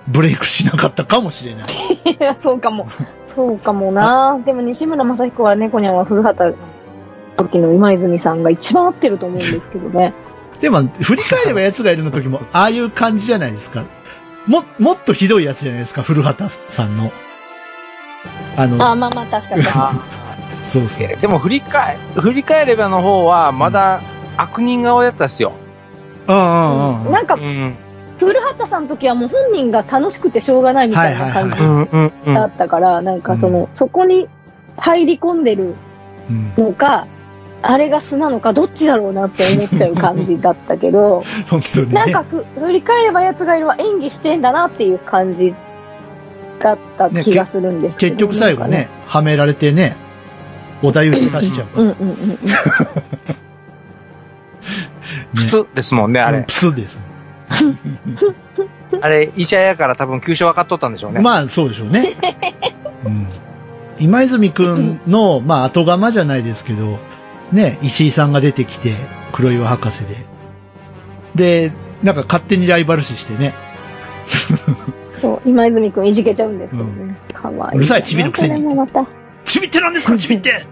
ブレイクしなかったかもしれない。いや、そうかも。そうかもな。でも西村雅彦は猫にゃんは古畑の時の今泉さんが一番合ってると思うんですけどね。でも、振り返れば奴がいるの時も、ああいう感じじゃないですか。も、もっとひどいやつじゃないですか、古畑さんの。あの、あ、まあまあ確かに。そうそう。でも振り返、振り返ればの方は、まだ悪人顔やったっすよ。うんうんうん。なんかう、ん。古畑さんの時はもう本人が楽しくてしょうがないみたいな感じはうんうんうん。だったから、なんかその、そこに入り込んでるうん、のか、あれが素なのか、どっちだろうなって思っちゃう感じだったけど、本当にね。なんかふ振り返れば奴がいるは演技してんだなっていう感じだった気がするんですけど、結局最後ね、はめられてね、小田裕二刺しちゃう。うんうんうんうん。プスですもんね、あれうん。プスです。あれ、医者やから多分急所分かっとったんでしょうね。まあ、そうでしょうね。うん、今泉くんの、まあ、後釜じゃないですけど、ね、石井さんが出てきて、黒岩博士で。で、なんか勝手にライバル視してね。そう、今泉くんいじけちゃうんですけどね。かわいい。うるさいチビのくせにこれもまた。チビって何ですか？チビって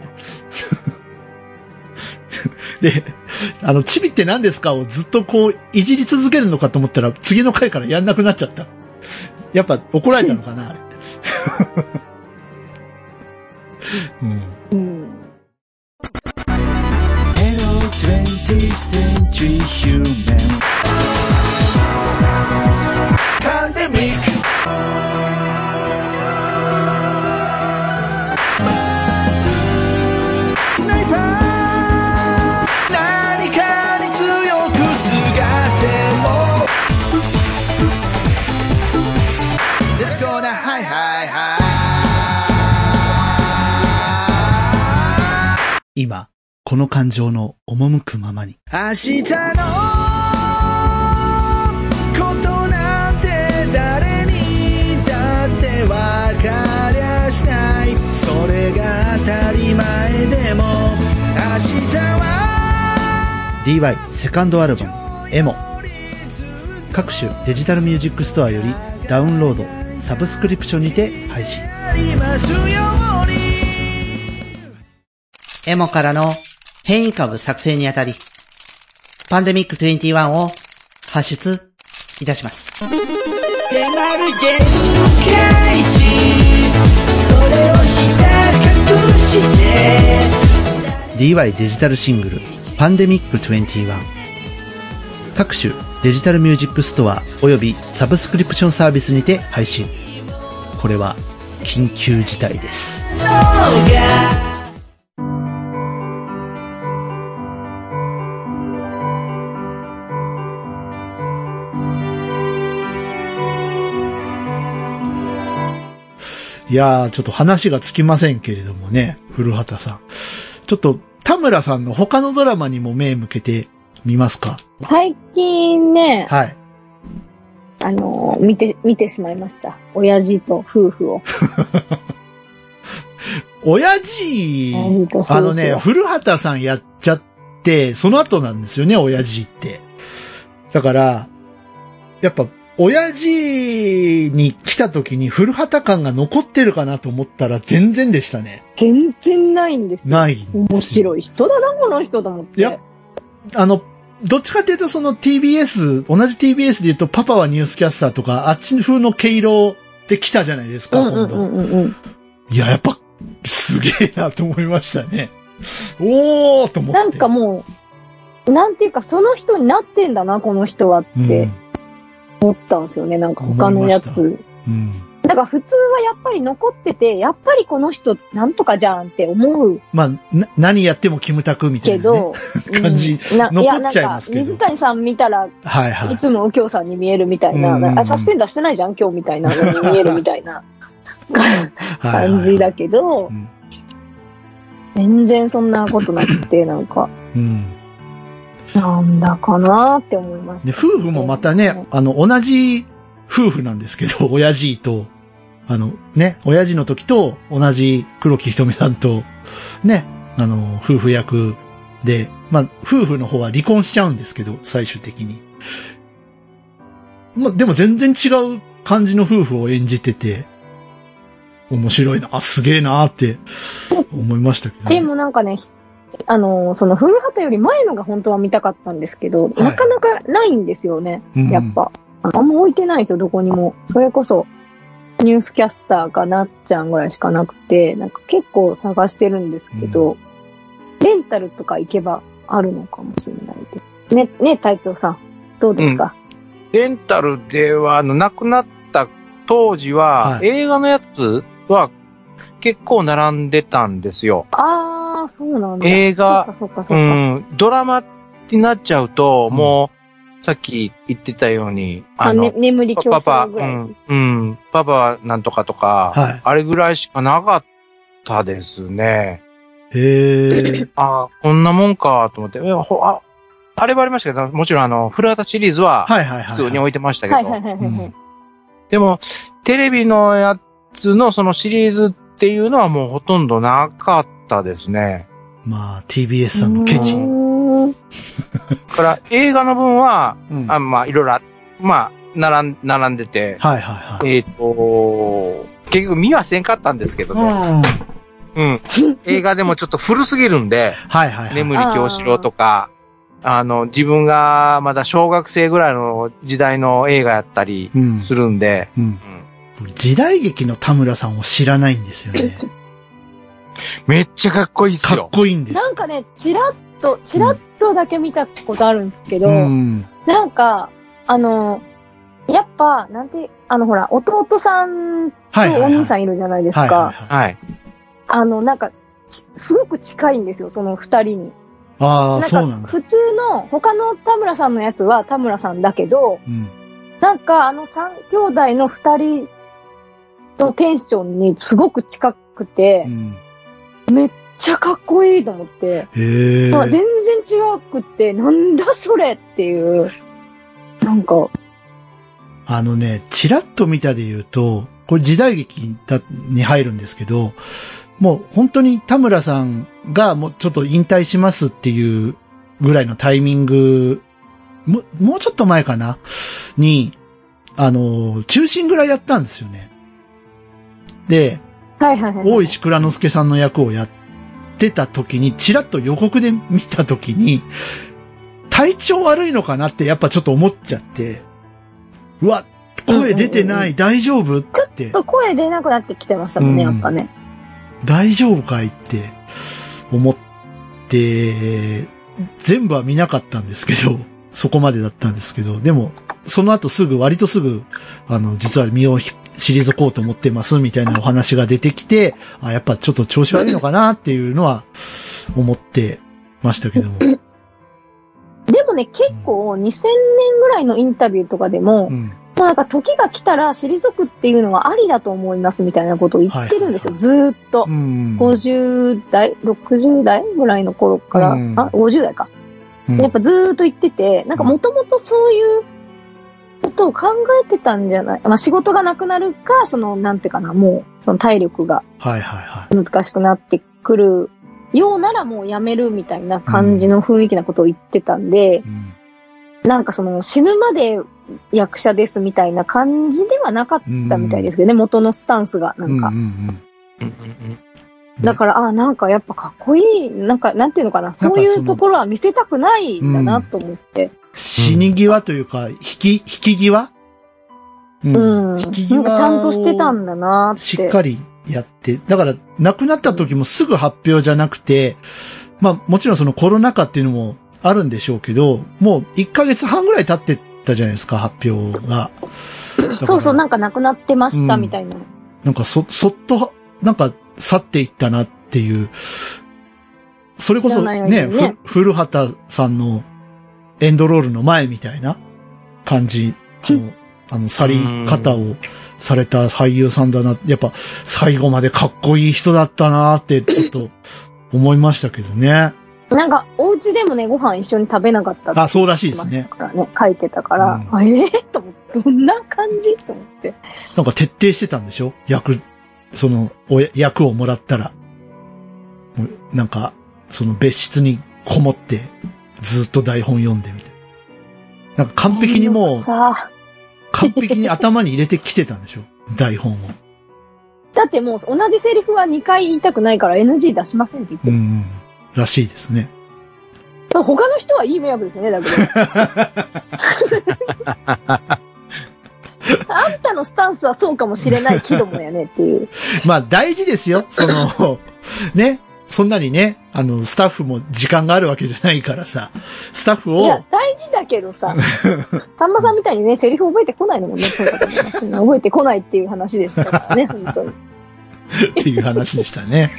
で、あの、チビって何ですか？をずっとこう、いじり続けるのかと思ったら、次の回からやんなくなっちゃった。やっぱ怒られたのかなあれ。うん。うん。Hello 20th century human Pandemic 今、この感情の赴くままに。明日のことなんて誰にだってわかりゃしないそれが当たり前でも明日は DY セカンドアルバム、エモ。各種デジタルミュージックストアよりダウンロード、サブスクリプションにて配信。エモからの変異株作成にあたり、パンデミック21を発出いたします。DY デジタルシングル、パンデミック21。各種デジタルミュージックストアおよびサブスクリプションサービスにて配信。これは緊急事態です。いやー、ちょっと話がつきませんけれどもね、古畑さん。ちょっと、田村さんの他のドラマにも目向けてみますか？最近ね、はい。あのー見て、見てしまいました。親父と夫婦を。親父親父あのね、古畑さんやっちゃって、その後なんですよね、親父って。だから、やっぱ、親父に来た時に古畑感が残ってるかなと思ったら全然でしたね。全然ないんですよ。ない。面白い人だな、この人と思って。いやあの、どっちかっていうとその TBS、同じ TBS で言うとパパはニュースキャスターとか、あっち風の毛色で来たじゃないですか、うんうん今度。うんうんうん。いや、やっぱ、すげえなと思いましたね。おーと思って。なんかもう、なんていうか、その人になってんだな、この人はっうん、て思ったんですよね。なんか他のやつ。うん。なんか普通はやっぱり残ってて、やっぱりこの人なんとかじゃんって思うまあ、な、何やってもキムタクみたいな、ね。けど、感じうんな残っちゃいますけどや、なんか、水谷さん見たらはいはいい。つも右京さんに見えるみたいな、うんあサスペンダーしてないじゃん今日みたいなのに見えるみたいな はい感じだけど、うん全然そんなことなくて、なんか、うん。なんだかなって思いました。で、夫婦もまたね、あの、同じ夫婦なんですけど、親父と、あの、ね、親父の時と同じ黒木ひとみさんと、ね、あの、夫婦役で、まあ、夫婦の方は離婚しちゃうんですけど、最終的に。まあ、でも全然違う感じの夫婦を演じてて、面白いな、すげえなって思いましたけど、ね。でもなんかね、ひあの、その古畑より前のが本当は見たかったんですけど、いなかなかないんですよね、うんやっぱ。あんま置いてないんですよ、どこにも。それこそ、ニュースキャスターかなっちゃんぐらいしかなくて、なんか結構探してるんですけど、レンタルとか行けばあるのかもしれないです。ね、ね、隊長さん。どうですか、レンタルでは、あの、亡くなった当時は、はい映画のやつは結構並んでたんですよ。あー、そうなんだ。映画そっかそっかそっか。うん。ドラマになっちゃうと、もう、さっき言ってたように、あ、ね、眠り競パパ、争ぐらい。うん、うん、パパなんとかとか、はいあれぐらいしかなかったですね。へえ。あこんなもんかと思って、ほああれはありましたけど、もちろんあの、古畑シリーズははいはいはい。普通に置いてましたけど、はいはいはいはいはい。うんでも、テレビのやつのそのシリーズっていうのはもうほとんどなかったですね。まあ、TBS さんのケチだから映画の分は、うんあまあ、いろいろあ、まあ、並ん、並んでて、はいはいはい。えっ、と、結局見はせんかったんですけどうん。ね。はいうん。映画でもちょっと古すぎるんで、はいはい。眠り京志郎とか、あの、自分がまだ小学生ぐらいの時代の映画やったりうん。するんで、うん。時代劇の田村さんを知らないんですよね。めっちゃかっこいいっすかっよ。こいいんです。なんかね、チラッと、チラッとだけ見たことあるんですけど、うん。なんか、あの、やっぱ、なんて、あのほら、弟さんと。お兄さんいるじゃないですか。はい。あの、なんか、ちすごく近いんですよ、その二人に。ああ、なんか、そうなんだ。普通の、他の田村さんのやつは田村さんだけど、うん。なんか、あの三兄弟の二人のテンションにすごく近くてう、ん。めっちゃかっこいいと思って。まあ全然違くって、なんだそれっていう。なんか、あのね、チラッと見たで言うと、これ時代劇だに入るんですけど、もう本当に田村さんがもうちょっと引退しますっていうぐらいのタイミング、ももうちょっと前かな？に、あの、中心ぐらいやったんですよね。で、はいはいはい。大石倉之助さんの役をやってた時に、チラッと予告で見た時に、体調悪いのかなってやっぱちょっと思っちゃって、うわ、声出てない、大丈夫ってちょっ、と声出なくなってきてましたもんね、うんやっぱね。大丈夫かいって思って、全部は見なかったんですけど、そこまでだったんですけど、でも、その後すぐ、割とすぐ、あの、実は身をひ退こうと思ってます、みたいなお話が出てきて、あ、やっぱちょっと調子悪いのかなっていうのは、思ってましたけども。でもね、結構2000年ぐらいのインタビューとかでも、うん。もうなんか時が来たら退くっていうのはありだと思いますみたいなことを言ってるんですよ、はいずーっとう。ん。50代、60代ぐらいの頃から、うんあ、50代か。うんやっぱずーっと言ってて、なんかもともとそういうことを考えてたんじゃない？まあ仕事がなくなるか、その、なんていうかな、もう、その体力がはいはいはい。難しくなってくるようならもうやめるみたいな感じの雰囲気なことを言ってたんで、うんなんかその死ぬまで役者ですみたいな感じではなかったみたいですけどね、元のスタンスが。なんか。うんうんうんうんうんうんだから、あなんかやっぱかっこいい、なんか、なんていうのかな、そういうところは見せたくないんだなと思って。死に際というか、引き、引き際？ううん。引き際ちゃんとしてたをんだなって。しっかりやって、だから、亡くなった時もすぐ発表じゃなくて、まあ、もちろんそのコロナ禍っていうのもあるんでしょうけど、もう1ヶ月半ぐらい経ってたじゃないですか、発表が。そうそう、なんか亡くなってましたうんみたいな。なんかそ、そっと、なんか去っていったなっていう、それこそね、ねふ古畑さんのエンドロールの前みたいな感じの、あの、去り方をされた俳優さんだな。やっぱ最後までかっこいい人だったなってちょっと思いましたけどね。なんか、お家でもね、ご飯一緒に食べなかったあ、そうらしいですね。書いてたから、うんあええと思って、どんな感じ？と思って。なんか徹底してたんでしょ？役、その、おや役をもらったら。なんか、その別室にこもって、ずっと台本読んでみたいな。なんか完璧にもう、さ完璧に頭に入れてきてたんでしょ？台本を。だってもう同じセリフは2回言いたくないから NG 出しませんって言ってる。うんうん。らしいですね。他の人はいい迷惑ですよね、だけど。あんたのスタンスはそうかもしれないけどもやねっていう。まあ大事ですよ。その、ね。そんなにね、あの、スタッフも時間があるわけじゃないからさ、スタッフを、いや、大事だけどさ、さんまさんみたいにね、セリフ覚えてこないのもね、そうだと思います覚えてこないっていう話でしたからね、本当に。っていう話でしたね。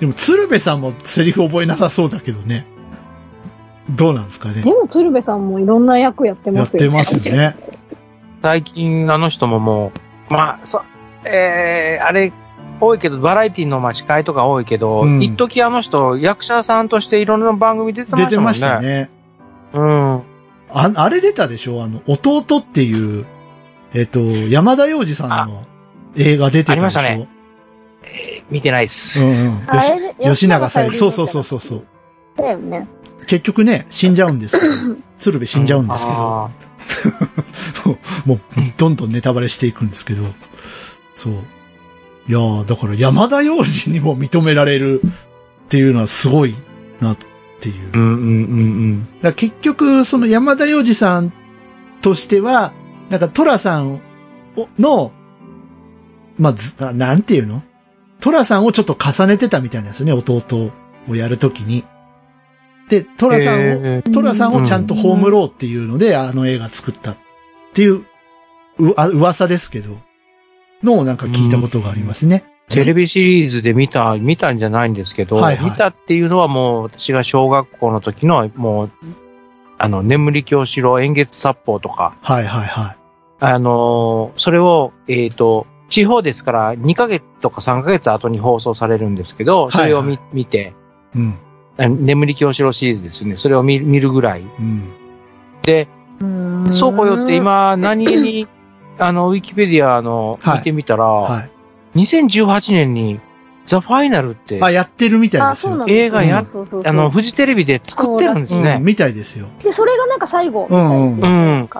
でも、鶴瓶さんもセリフ覚えなさそうだけどね。どうなんですかねで。も、鶴瓶さんもいろんな役やってやますよね。ってますよね。最近あの人ももう、まあ、そ、えー、あれ、多いけど、バラエティのまあ司会とか多いけど、うん一時あの人、役者さんとしていろんな番組出てましたもんね。出てました。ね。うん。あ、あれ出たでしょ？あの、弟っていう、えっ、と、山田洋次さんの映画出てたでしょ？ありましたねえー見てないっす。うんうん。吉吉永さん、そうそうそうう。そうそう。だよね。結局ね、死んじゃうんですけど、鶴瓶死んじゃうんですけど、あ もう、どんどんネタバレしていくんですけど、そう。いやー、だから山田洋次にも認められるっていうのはすごいなっていう。ーうんうんうんだから結局、その山田洋次さんとしては、なんかトラさんをの、まあ、なんていうの？トラさんをちょっと重ねてたみたいなんですよね、弟をやるときに。で、トうん。ラさんを、えートラさんをちゃんと葬ろうっていうので、あの映画作ったっていう、う、あ噂ですけど、のをなんか聞いたことがありますね。テレビシリーズで見た、見たんじゃないんですけど、はいはい見たっていうのはもう私が小学校の時のもう、あの、眠り京四郎演月殺法とか、はいはいはあのーそれを、えっ、と、地方ですから2ヶ月とか3ヶ月後に放送されるんですけど、それを見,、はい見て、い。うん。あ眠り京四郎シリーズですよね。それを見見るぐらい。うん。で、そうこよって今何気に、あの、ウィキペディアのはい見てみたら、はい。2018年にザ・ファイナルって、あ、やってるみたいあ、ですよ。そうなんです映画やあの、フジテレビで作ってるんですうん、ね。みたいですよ。で、それがなんか最後。うんうんうん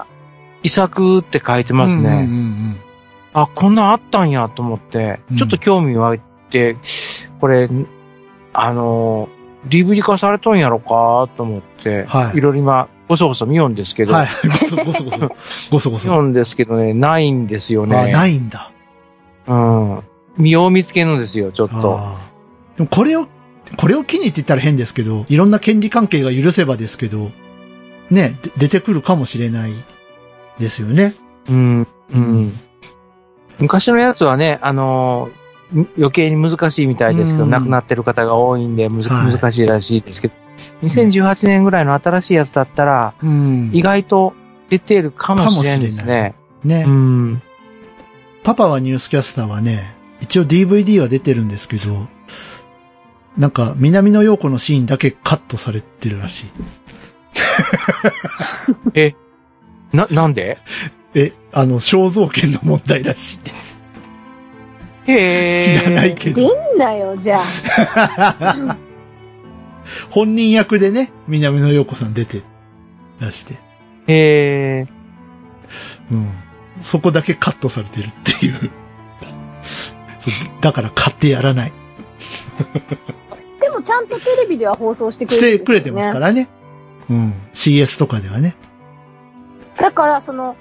遺作って書いてますね。うんうんうんあ、こんなんあったんやと思ってうん、ちょっと興味湧いて、これ、あの、DVD 化されとんやろかと思って、はいいろいろ今、ごそごそ見よんですけど、はい。ごそごそごそ。ごそ。見よんですけどね、ないんですよあ、ね。ないんだ。うん。見よう見つけのですよ、ちょっと。でもこれを、これを機にって言ったら変ですけど、いろんな権利関係が許せばですけど、ね、で出てくるかもしれないですよね。うん。うん。昔のやつはね、あのー余計に難しいみたいですけど、うん亡くなってる方が多いんで、むずはい難しいらしいですけど、2018年ぐらいの新しいやつだったら、うん。意外と出てるかもしれんですね。ね、うん。パパはニュースキャスターはね、一応 DVD は出てるんですけど、なんか、南野陽子のシーンだけカットされてるらしい。な、なんで？え、あの、肖像権の問題らしいです。へ知らないけど。出んなよ、じゃあ。本人役でね、南野陽子さん出て、出して。へえ。うん。そこだけカットされてるっていう。だから買ってやらない。でもちゃんとテレビでは放送してくれしてね、てくれてますからね。うん。CS とかではね。だから、その、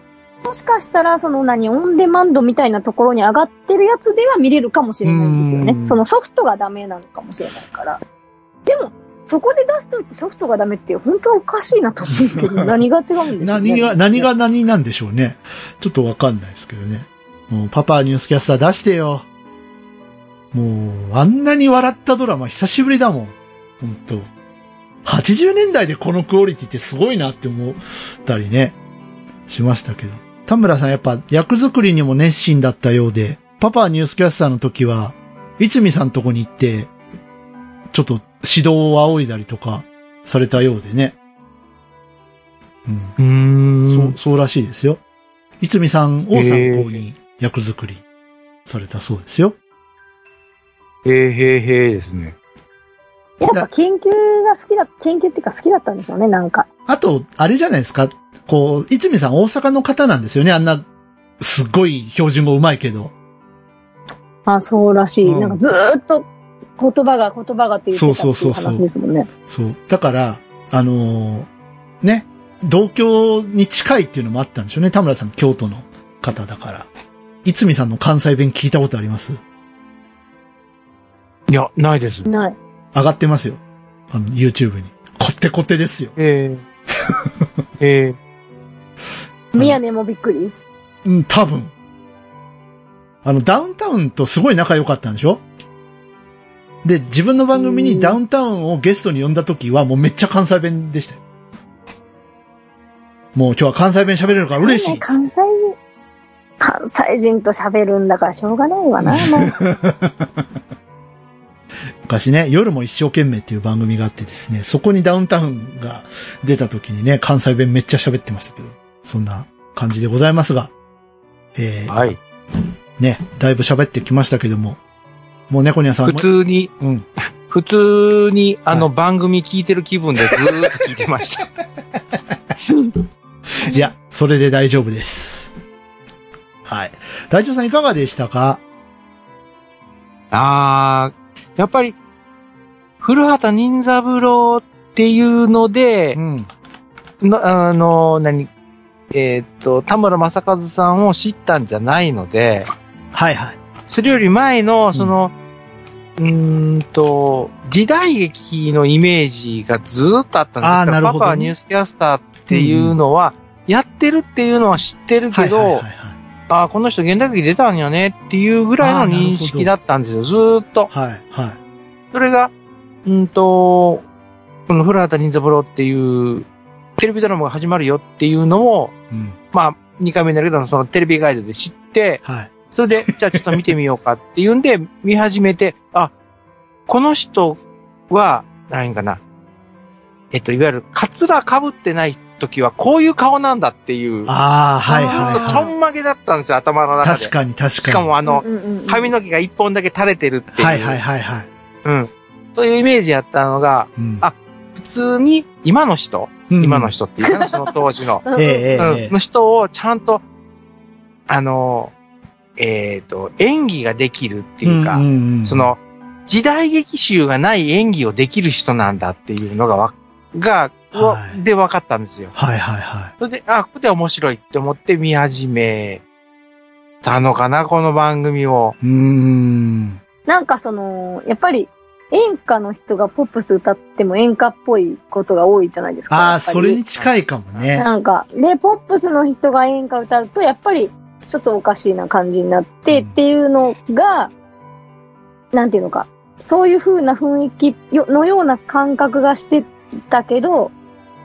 もしかしたら、その何、オンデマンドみたいなところに上がってるやつでは見れるかもしれないんですようんね。そのソフトがダメなのかもしれないから。でも、そこで出しといてソフトがダメって本当はおかしいなと思うけど、何が違うんでしょうね。何が、何が何なんでしょうね。ちょっとわかんないですけどね。もう、パパニュースキャスター出してよ。もう、あんなに笑ったドラマ久しぶりだもん。本当80年代でこのクオリティってすごいなって思ったりね、しましたけど。田村さんやっぱ役作りにも熱心だったようで、パパニュースキャスターの時は、いつみさんとこに行って、ちょっと指導を仰いだりとかされたようでね。うん。うーん。そう、そうらしいですよ。いつみさんを参考に役作りされたそうですよ。へえへえへえですね。やっぱ研究が好きだ、研究っていうか好きだったんでしょうね、なんか。あと、あれじゃないですか。こう、いつみさん大阪の方なんですよね。あんな、すっごい標準語うまいけど。あ、そうらしい。うんなんかずーっと言葉が言葉がって言ってたってそうそうそうそういう話ですもんね。そう。だから、あのーね、同郷に近いっていうのもあったんでしょうね。田村さん京都の方だから。いつみさんの関西弁聞いたことあります？いや、ないです。ない。上がってますよ。あの、YouTube に。こってこてですよ。ええ え宮根もびっくり？うん、多分。あの、ダウンタウンとすごい仲良かったんでしょ？で、自分の番組にダウンタウンをゲストに呼んだ時はもうめっちゃ関西弁でしたよ。もう今日は関西弁喋れるから嬉しいね。関西人、関西人と喋るんだからしょうがないわな、もう。昔ね、夜も一生懸命っていう番組があってですね、そこにダウンタウンが出た時にね、関西弁めっちゃ喋ってましたけど、そんな感じでございますが、えー、はい。ね、だいぶ喋ってきましたけども、もう猫ニャさん普も、通に、うん。普通にあのは番組聞いてる気分でずーっと聞いてました。いや、それで大丈夫です。はい。大長さんいかがでしたか？あー、やっぱり、古畑任三郎っていうのでう、ん。のあの、何、えーっと、田村正和さんを知ったんじゃないので、はいはい。それより前の、その、うーんと、時代劇のイメージがずーっとあったんですあーなるほどねパパはニュースキャスターっていうのは、やってるっていうのは知ってるけど、はいはいはいはい。ああ、この人現代劇出たんやねっていうぐらいの認識だったんですよ、ずーっと。はいはい。それが、うんと、この古畑任三郎っていうテレビドラマが始まるよっていうのを、うん。まあ、2回目になるけど、そのテレビガイドで知って、はい。それで、じゃあちょっと見てみようかっていうんで、見始めて、あ、この人は、何かな。えっと、いわゆる、カツラ被ってない時はこういう顔なんだっていう、ああ、はいずっとちはい、ょんまげだったんですよ、頭のはい。中で。確かに確かに。しかもあの、うんうんうん髪の毛が一本だけ垂れてるっていう。はいはいはいはい。うん。そういうイメージやったのが、うんあ普通に今の人、うん今の人っていうかな、その当時の、ええええうん、の人をちゃんと、あの、えっ、と、演技ができるっていうか、んんんそ、の、時代劇集がない演技をできる人なんだっていうのがわ、が、わはいで分かったんですよ。はいはいはそれで、あ、ここで面白いって思って見始めたのかな、この番組を。い。うーん。なんかその、やっぱり演歌の人がポップス歌っても演歌っぽいことが多いじゃないですか。ああ、それに近いかもね。なんか、で、ポップスの人が演歌歌うと、やっぱりちょっとおかしいな感じになって、うんっていうのが、なんていうのか、そういう風な雰囲気よのような感覚がしてたけど、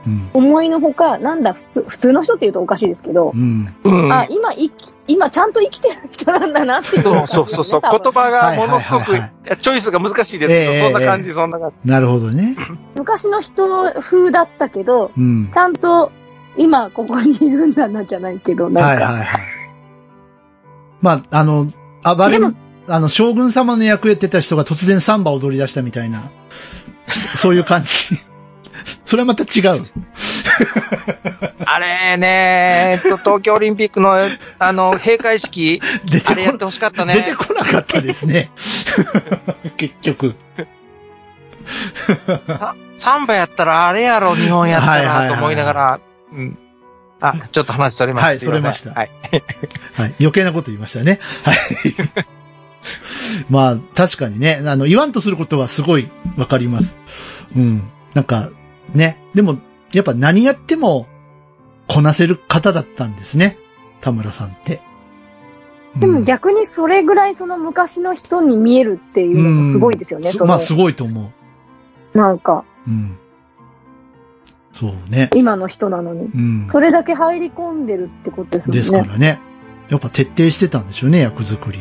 うん。思いのほか、なんだ、普通普通の人って言うとおかしいですけど、うん。うん。あ、今生き、今ちゃんと生きてる人なんだなっていうそう感じそうそうそう。言葉がものすごく、チョイスが難しいですけど、ええそんな感じ、そんな感じ。なるほどね。昔の人風だったけど、うん。ちゃんと今ここにいるんだなじゃないけど、なんか、はいはいはい。まあ、あの、暴れあの、将軍様の役やってた人が突然サンバ踊り出したみたいな、そそういう感じ。それはまた違う。あれね、えっと、東京オリンピックの、あの、閉会式、出てあれやってこ、ほしかったね。出てこなかったですね。結局。ササンバやったらあれやろ、日本やったはいはいはいら、と思いながら、うん。あ、ちょっと話それました。はいそれましたはい。はい。余計なこと言いましたね。はい。まあ、確かにね、あの、言わんとすることはすごいわかります。うん。なんか、ね。でも、やっぱ何やっても、こなせる方だったんですね。田村さんって。でも逆にそれぐらいその昔の人に見えるっていうのもすごいですよね、その、すまあ、すごいと思なんか、う。うん。そうね。今の人なのに。うん。それだけ入り込んでるってことですもんね。ですからね。やっぱ徹底してたんでしょうね、役作り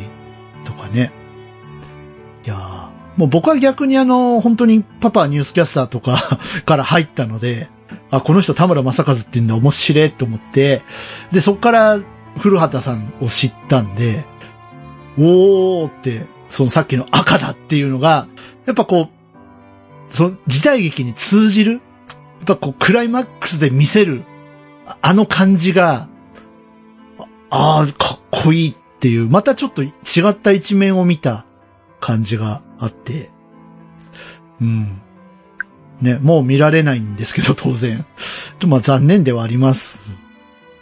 とかね。いやーもう僕は逆にあの、本当にパパはニュースキャスターとか から入ったので、あ、この人田村正和って言うんだ面白いと思って、で、そっから古畑さんを知ったんで、おーって、そのさっきの赤だっていうのが、やっぱこう、その時代劇に通じる、ややっぱこう、クライマックスで見せる、あの感じが、ああ、かっこいいっていう、またちょっと違った一面を見た感じがあって、うん。ね、もう見られないんですけど、当然。ちょっとまあ残念ではあります。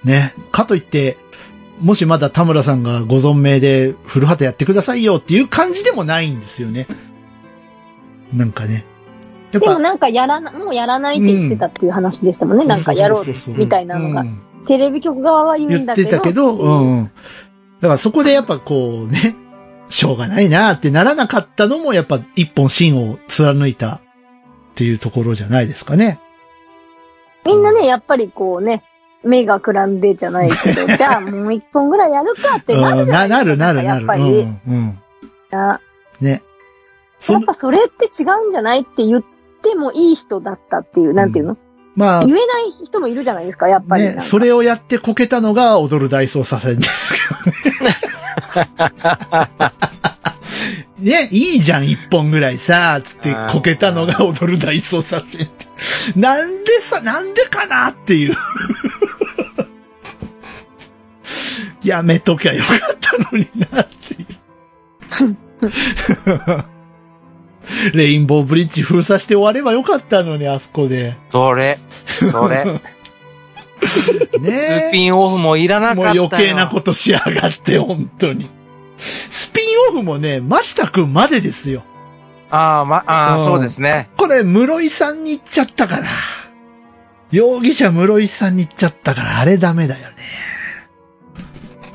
ね。かといって、もしまだ田村さんがご存命で古畑やってくださいよっていう感じでもないんですよね。なんかね。やっでもなんかやらな、もうやらないって言ってたっていう話でしたもんね。なんかやろうみたいなのがう。んテレビ局側は言う言っんだけど。てたけど、ううんうん。だからそこでやっぱこうね、しょうがないなってならなかったのもやっぱ一本芯を貫いたっていうところじゃないですかね。みんなね、やっぱりこうね、目がくらんでじゃないけど、じゃあもう一本ぐらいやるかってなうんるじゃないですか。ななるなるなる。やっぱり、うんうん。やね。そっぱそれって違うんじゃないって言ってもいい人だったっていう、なんていうの、まあ、言えない人もいるじゃないですか、やっぱりね、か。それをやってこけたのが踊る大捜査線ですけどね。ね、いいじゃん、一本ぐらいさ、つってこけたのが踊る大捜査線って。なんでさ、なんでかなっていう。やめときゃよかったのになっていう。レインボーブリッジ封鎖して終わればよかったのに、あそこで。それ、それ。スねピンオフもいらなもうかったよ。余計なことしやがって、本当に。スピンオフもね、マシタ君までですよ。ああ、ま、ああ、うんそうですね。これ、室井さんに行っちゃったから。容疑者室井さんに行っちゃったから、あれダメだよね。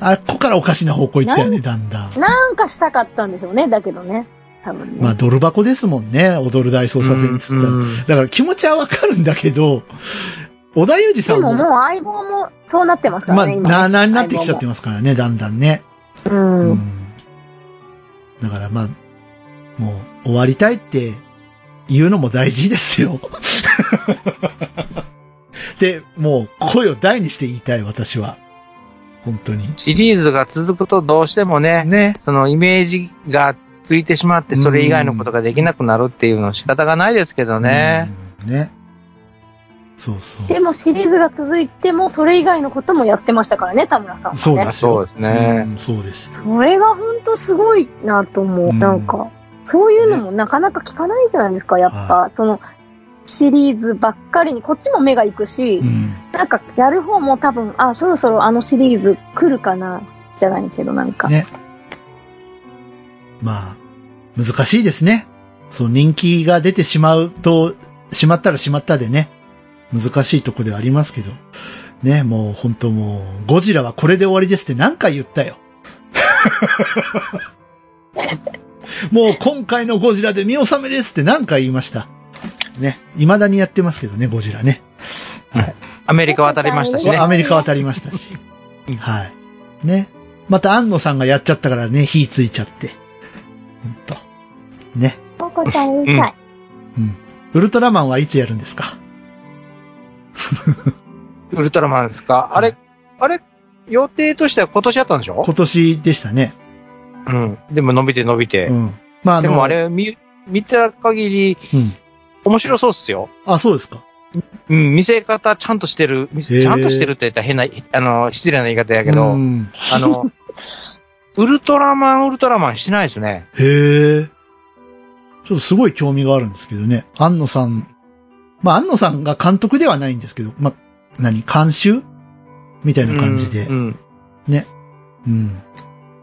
あ、ここからおかしな方向行ったよね、だんだん。なんかしたかったんでしょうね、だけどね。多分ね。まあ、ドル箱ですもんね、踊る大捜査線っつったら。うんだから気持ちはわかるんだけど、小田裕二さんも、でももう相棒もそうなってますかまあ、らね、今なあなあになってきちゃってまますからね、だんだんね。す。うん。うんだからまあ、もう終わりたいって言うのも大事ですよ。で、もう声を大にして言いたい、私は。本当に。シリーズが続くとどうしてもね、ね。そのイメージがついてしまって、それ以外のことができなくなるっていうのは仕方がないですけどね。うん。ね。そうそう。でもシリーズが続いても、それ以外のこともやってましたからね、田村さんはね。そうですよ。そうですねうんそうです。それが本当すごいなと思う。うんなんか、そういうのもなかなか聞かないじゃないですか、やっぱ。その、シリーズばっかりに、こっちも目が行くし、うん。なんか、やる方も多分、あ、そろそろあのシリーズ来るかな、じゃないけど、なんか。ね。まあ、難しいですね。その人気が出てしまうと、しまったらしまったでね、難しいとこではありますけど。ね、もう本当もう、ゴジラはこれで終わりですって何回言ったよ。もう今回のゴジラで見納めですって何回言いました。ね。未だにやってますけどね、ゴジラね。はい。アメリカ渡りましたしねア。メリカ渡りましたし。はい。ね。また、安野さんがやっちゃったからね、火ついちゃって。と。ね。ポコちゃんうるさい。うん。ウルトラマンはいつやるんですか？ウルトラマンですか？あれ、あれ、予定としては今年やったんでしょ？今年でしたね。うん。でも伸びて伸びてう。ん。まあ、あの、でもあれ、見、見た限り、うん。面白そうっすよ。あ、そうですか。うん、見せ方ちゃんとしてる。ちゃんとしてるって言ったら変な、あの、失礼な言い方やけど、うん。あの、ウルトラマン、ウルトラマンしてないですね。へえ。ちょっとすごい興味があるんですけどね。安野さん。まあ、安野さんが監督ではないんですけど、まあ、何監修？みたいな感じで。うん。うん。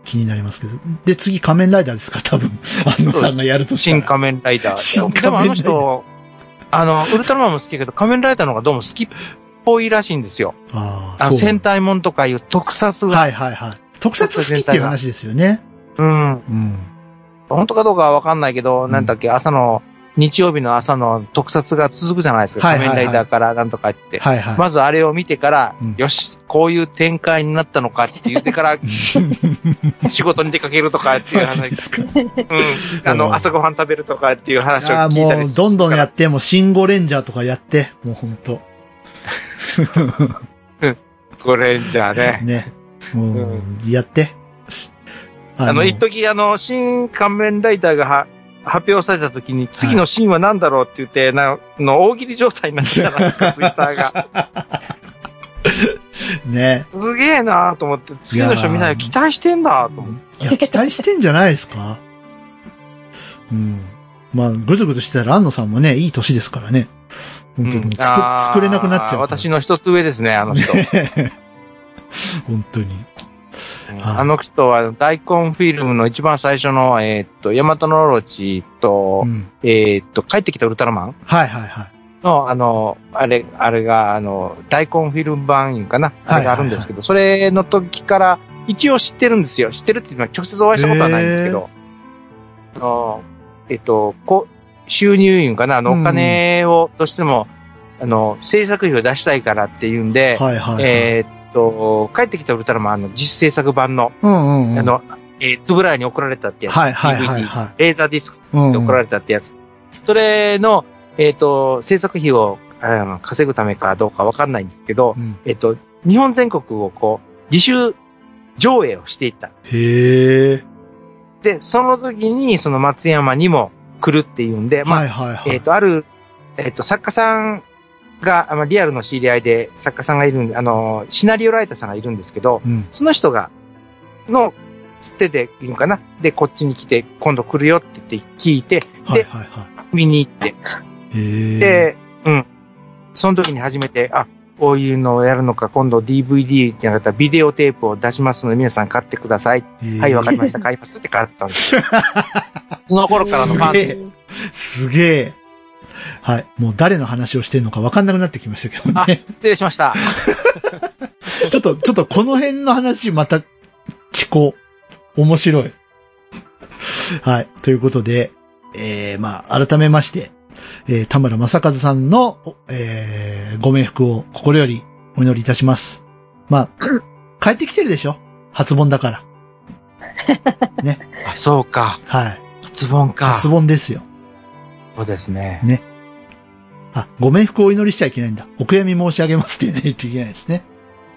気になりますけど。で、次仮面ライダーですか？多分。安野さんがやるとしたら。新仮面ライダー。新仮面でもあのライダー人、あの、ウルトラマンも好きやけど、仮面ライダーの方がどうも好きっぽいらしいんですよ。ああ。戦隊もんとかいう特撮が。はいはいはい。特撮好きっていう話ですよね。うん。うん。本当かどうかはわかんないけど、んなんだっけ、朝の、日曜日の朝の特撮が続くじゃないですか。仮面ライダーからなんとかって。はいはい。まずあれを見てから、うんよし、こういう展開になったのかって言ってから、仕事に出かけるとかっていう話。ですか。うん。あうんの、朝ごはん食べるとかっていう話を聞いたりもう、どんどんやって、もう、シンゴレンジャーとかやって、もうほんと。これじゃあね。ね。もう、やって。しあの、一時あの、新仮面ライダーがは発表された時に、次のシーンは何だろうって言って、な、の大喜利状態になってたじゃないですか、ツイッターが。ね。すげえなと思って、次の人みんな期待してんだと思って。いや、期待してんじゃないですかうん。まあ、ぐずぐずしてたら、安野さんもね、いい年ですからね。本当に、うん作れなくなっちゃう。私の一つ上ですね、あの人。本当に。うんはいあの人は大根フィルムの一番最初の、えーっと、ヤマトノオロチとう、ん。えーっと、帰ってきたウルトラマンはいはいはい。の、あの、あれ、あれが、あの、大根フィルム版いうかな、あれがあるんですけど、それの時から一応知ってるんですよ。知ってるっていうのは直接お会いしたことはないんですけど、あの、えっと、こう、収入いうんかな、あの、うんお金をどうしても、あの、制作費を出したいからっていうんで、はいはいはい。えーっと、帰ってきたウルトラマンの実制作版の、うんうんうん。あの、えー、つぶらやに送られたってやつ。はいはいはいはい。レーザーディスク作って送られたってやつ。それの、えっ、と、制作費をあの稼ぐためかどうかわかんないんですけど、うんえっ、と、日本全国をこう、自主上映をしていった。へえ。で、その時に、その松山にも来るっていうんで、まあ、はいはいはい。えっ、と、ある、えっ、と、作家さんが、あまあリアルの知り合いで作家さんがいるんで、あの、シナリオライターさんがいるんですけど、うん。その人が、の、つてでいいのかな？で、こっちに来て、今度来るよって言って聞いて、はいはいは見に行って。で、うん。その時に初めて、あ、こういうのをやるのか、今度 DVD じゃなかったらビデオテープを出しますので皆さん買ってください。はい、わかりました。買いますって買ったんですよ。その頃からのファンで。すげえ。すげえ。はい。もう誰の話をしてるのか分かんなくなってきましたけどあ、ね。失礼しました。ちょっと、ちょっとこの辺の話また聞こう。面白い。はい。ということで、えー、まあ、改めまして、えー、田村正和さんの、おえー、ご冥福を心よりお祈りいたします。まあ、帰ってきてるでしょ？初盆だから。あ、そうか。はい。発音か。初盆ですよ。そうですね。あ、ご冥福をお祈りしちゃいけないんだ。お悔やみ申し上げますって言わないといけないですね。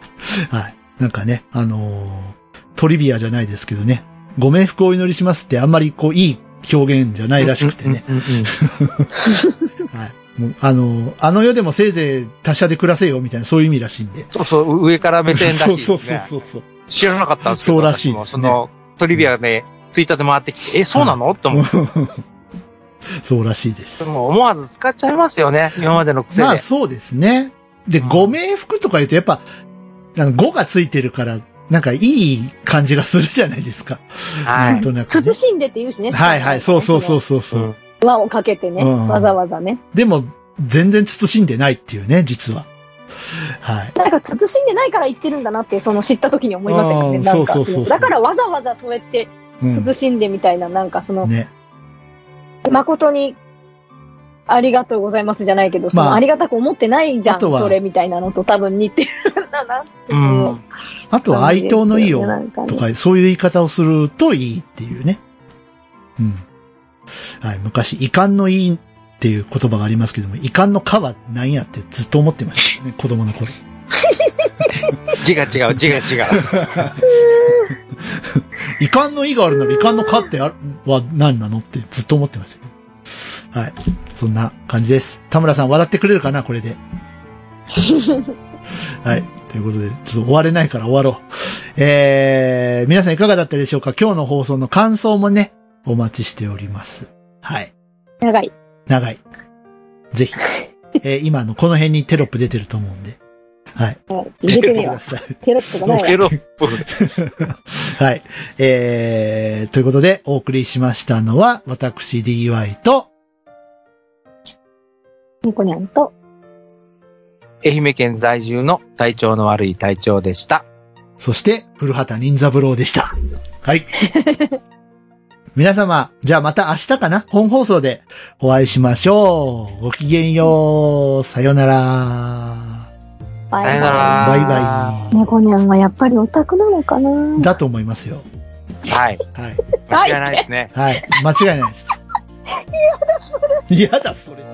はい。なんかね、あのートリビアじゃないですけどね、ご冥福をお祈りしますってあんまりこういい表現じゃないらしくてね。うんうんうん はい。もうあのーあの世でもせいぜい達者で暮らせよみたいなそういう意味らしいんで。そうそう、上から目線らしいです そうね。そうそうそう。知らなかったんですけどそうらしいですねその、トリビアで、ツイッターで回ってきて、え、そうなの？って思って。そうらしいですで。も思わず使っちゃいますよね。今までの癖で。まあそうですね。で、うんご冥福とか言うとやっぱ、あの語がついてるから、なんかいい感じがするじゃないですか。はい。なんとなくね、慎んでって言うしね。はいはい、そうそうそうそうそう。うん輪をかけてね、うんわざわざね。でも、全然慎んでないっていうね、実は。はい。なんか、慎んでないから言ってるんだなって、その知った時に思いましたけどね。あーなんかそうそうそうそうだからわざわざそうやって、うん。慎んでみたいな、なんかその、ね。誠に、ありがとうございますじゃないけど、あのありがたく思ってないじゃん、それみたいなのと多分似てるんだなってういう。ん。あとは、哀悼の意をとか、そういう言い方をするといいっていうね。うん。はい。昔、遺憾の意っていう言葉がありますけども、遺憾のかは何やってずっと思ってましたね、子供の頃。字が違う、字が違う。遺憾の意があるなら遺憾のかってあは何なのってずっと思ってましたね。はい。そんな感じです。田村さん笑ってくれるかなこれで。はい。ということで、ちょっと終われないから終わろう。えー、皆さんいかがだったでしょうか？今日の放送の感想もね、お待ちしております。はい。長い。長い。ぜひ。えー今のこの辺にテロップ出てると思うんで。はい。入れてねえわくだ。さい。テロップがないわ。テロップ。はい。えー、ということで、お送りしましたのは、私 DY と、ニコニャンと、愛媛県在住の体調の悪い隊長でした。そして、古畑任三郎でした。はい。皆様、じゃあまた明日かな？本放送でお会いしましょう。ごきげんよう。さよなら。バさよなら。バイバイ。ニコニャンはやっぱりオタクなのかな？イ。だと思いますよ。はい。はい。間違いないですね。はい。間違いないです。嫌だ、それ。嫌だ、それ。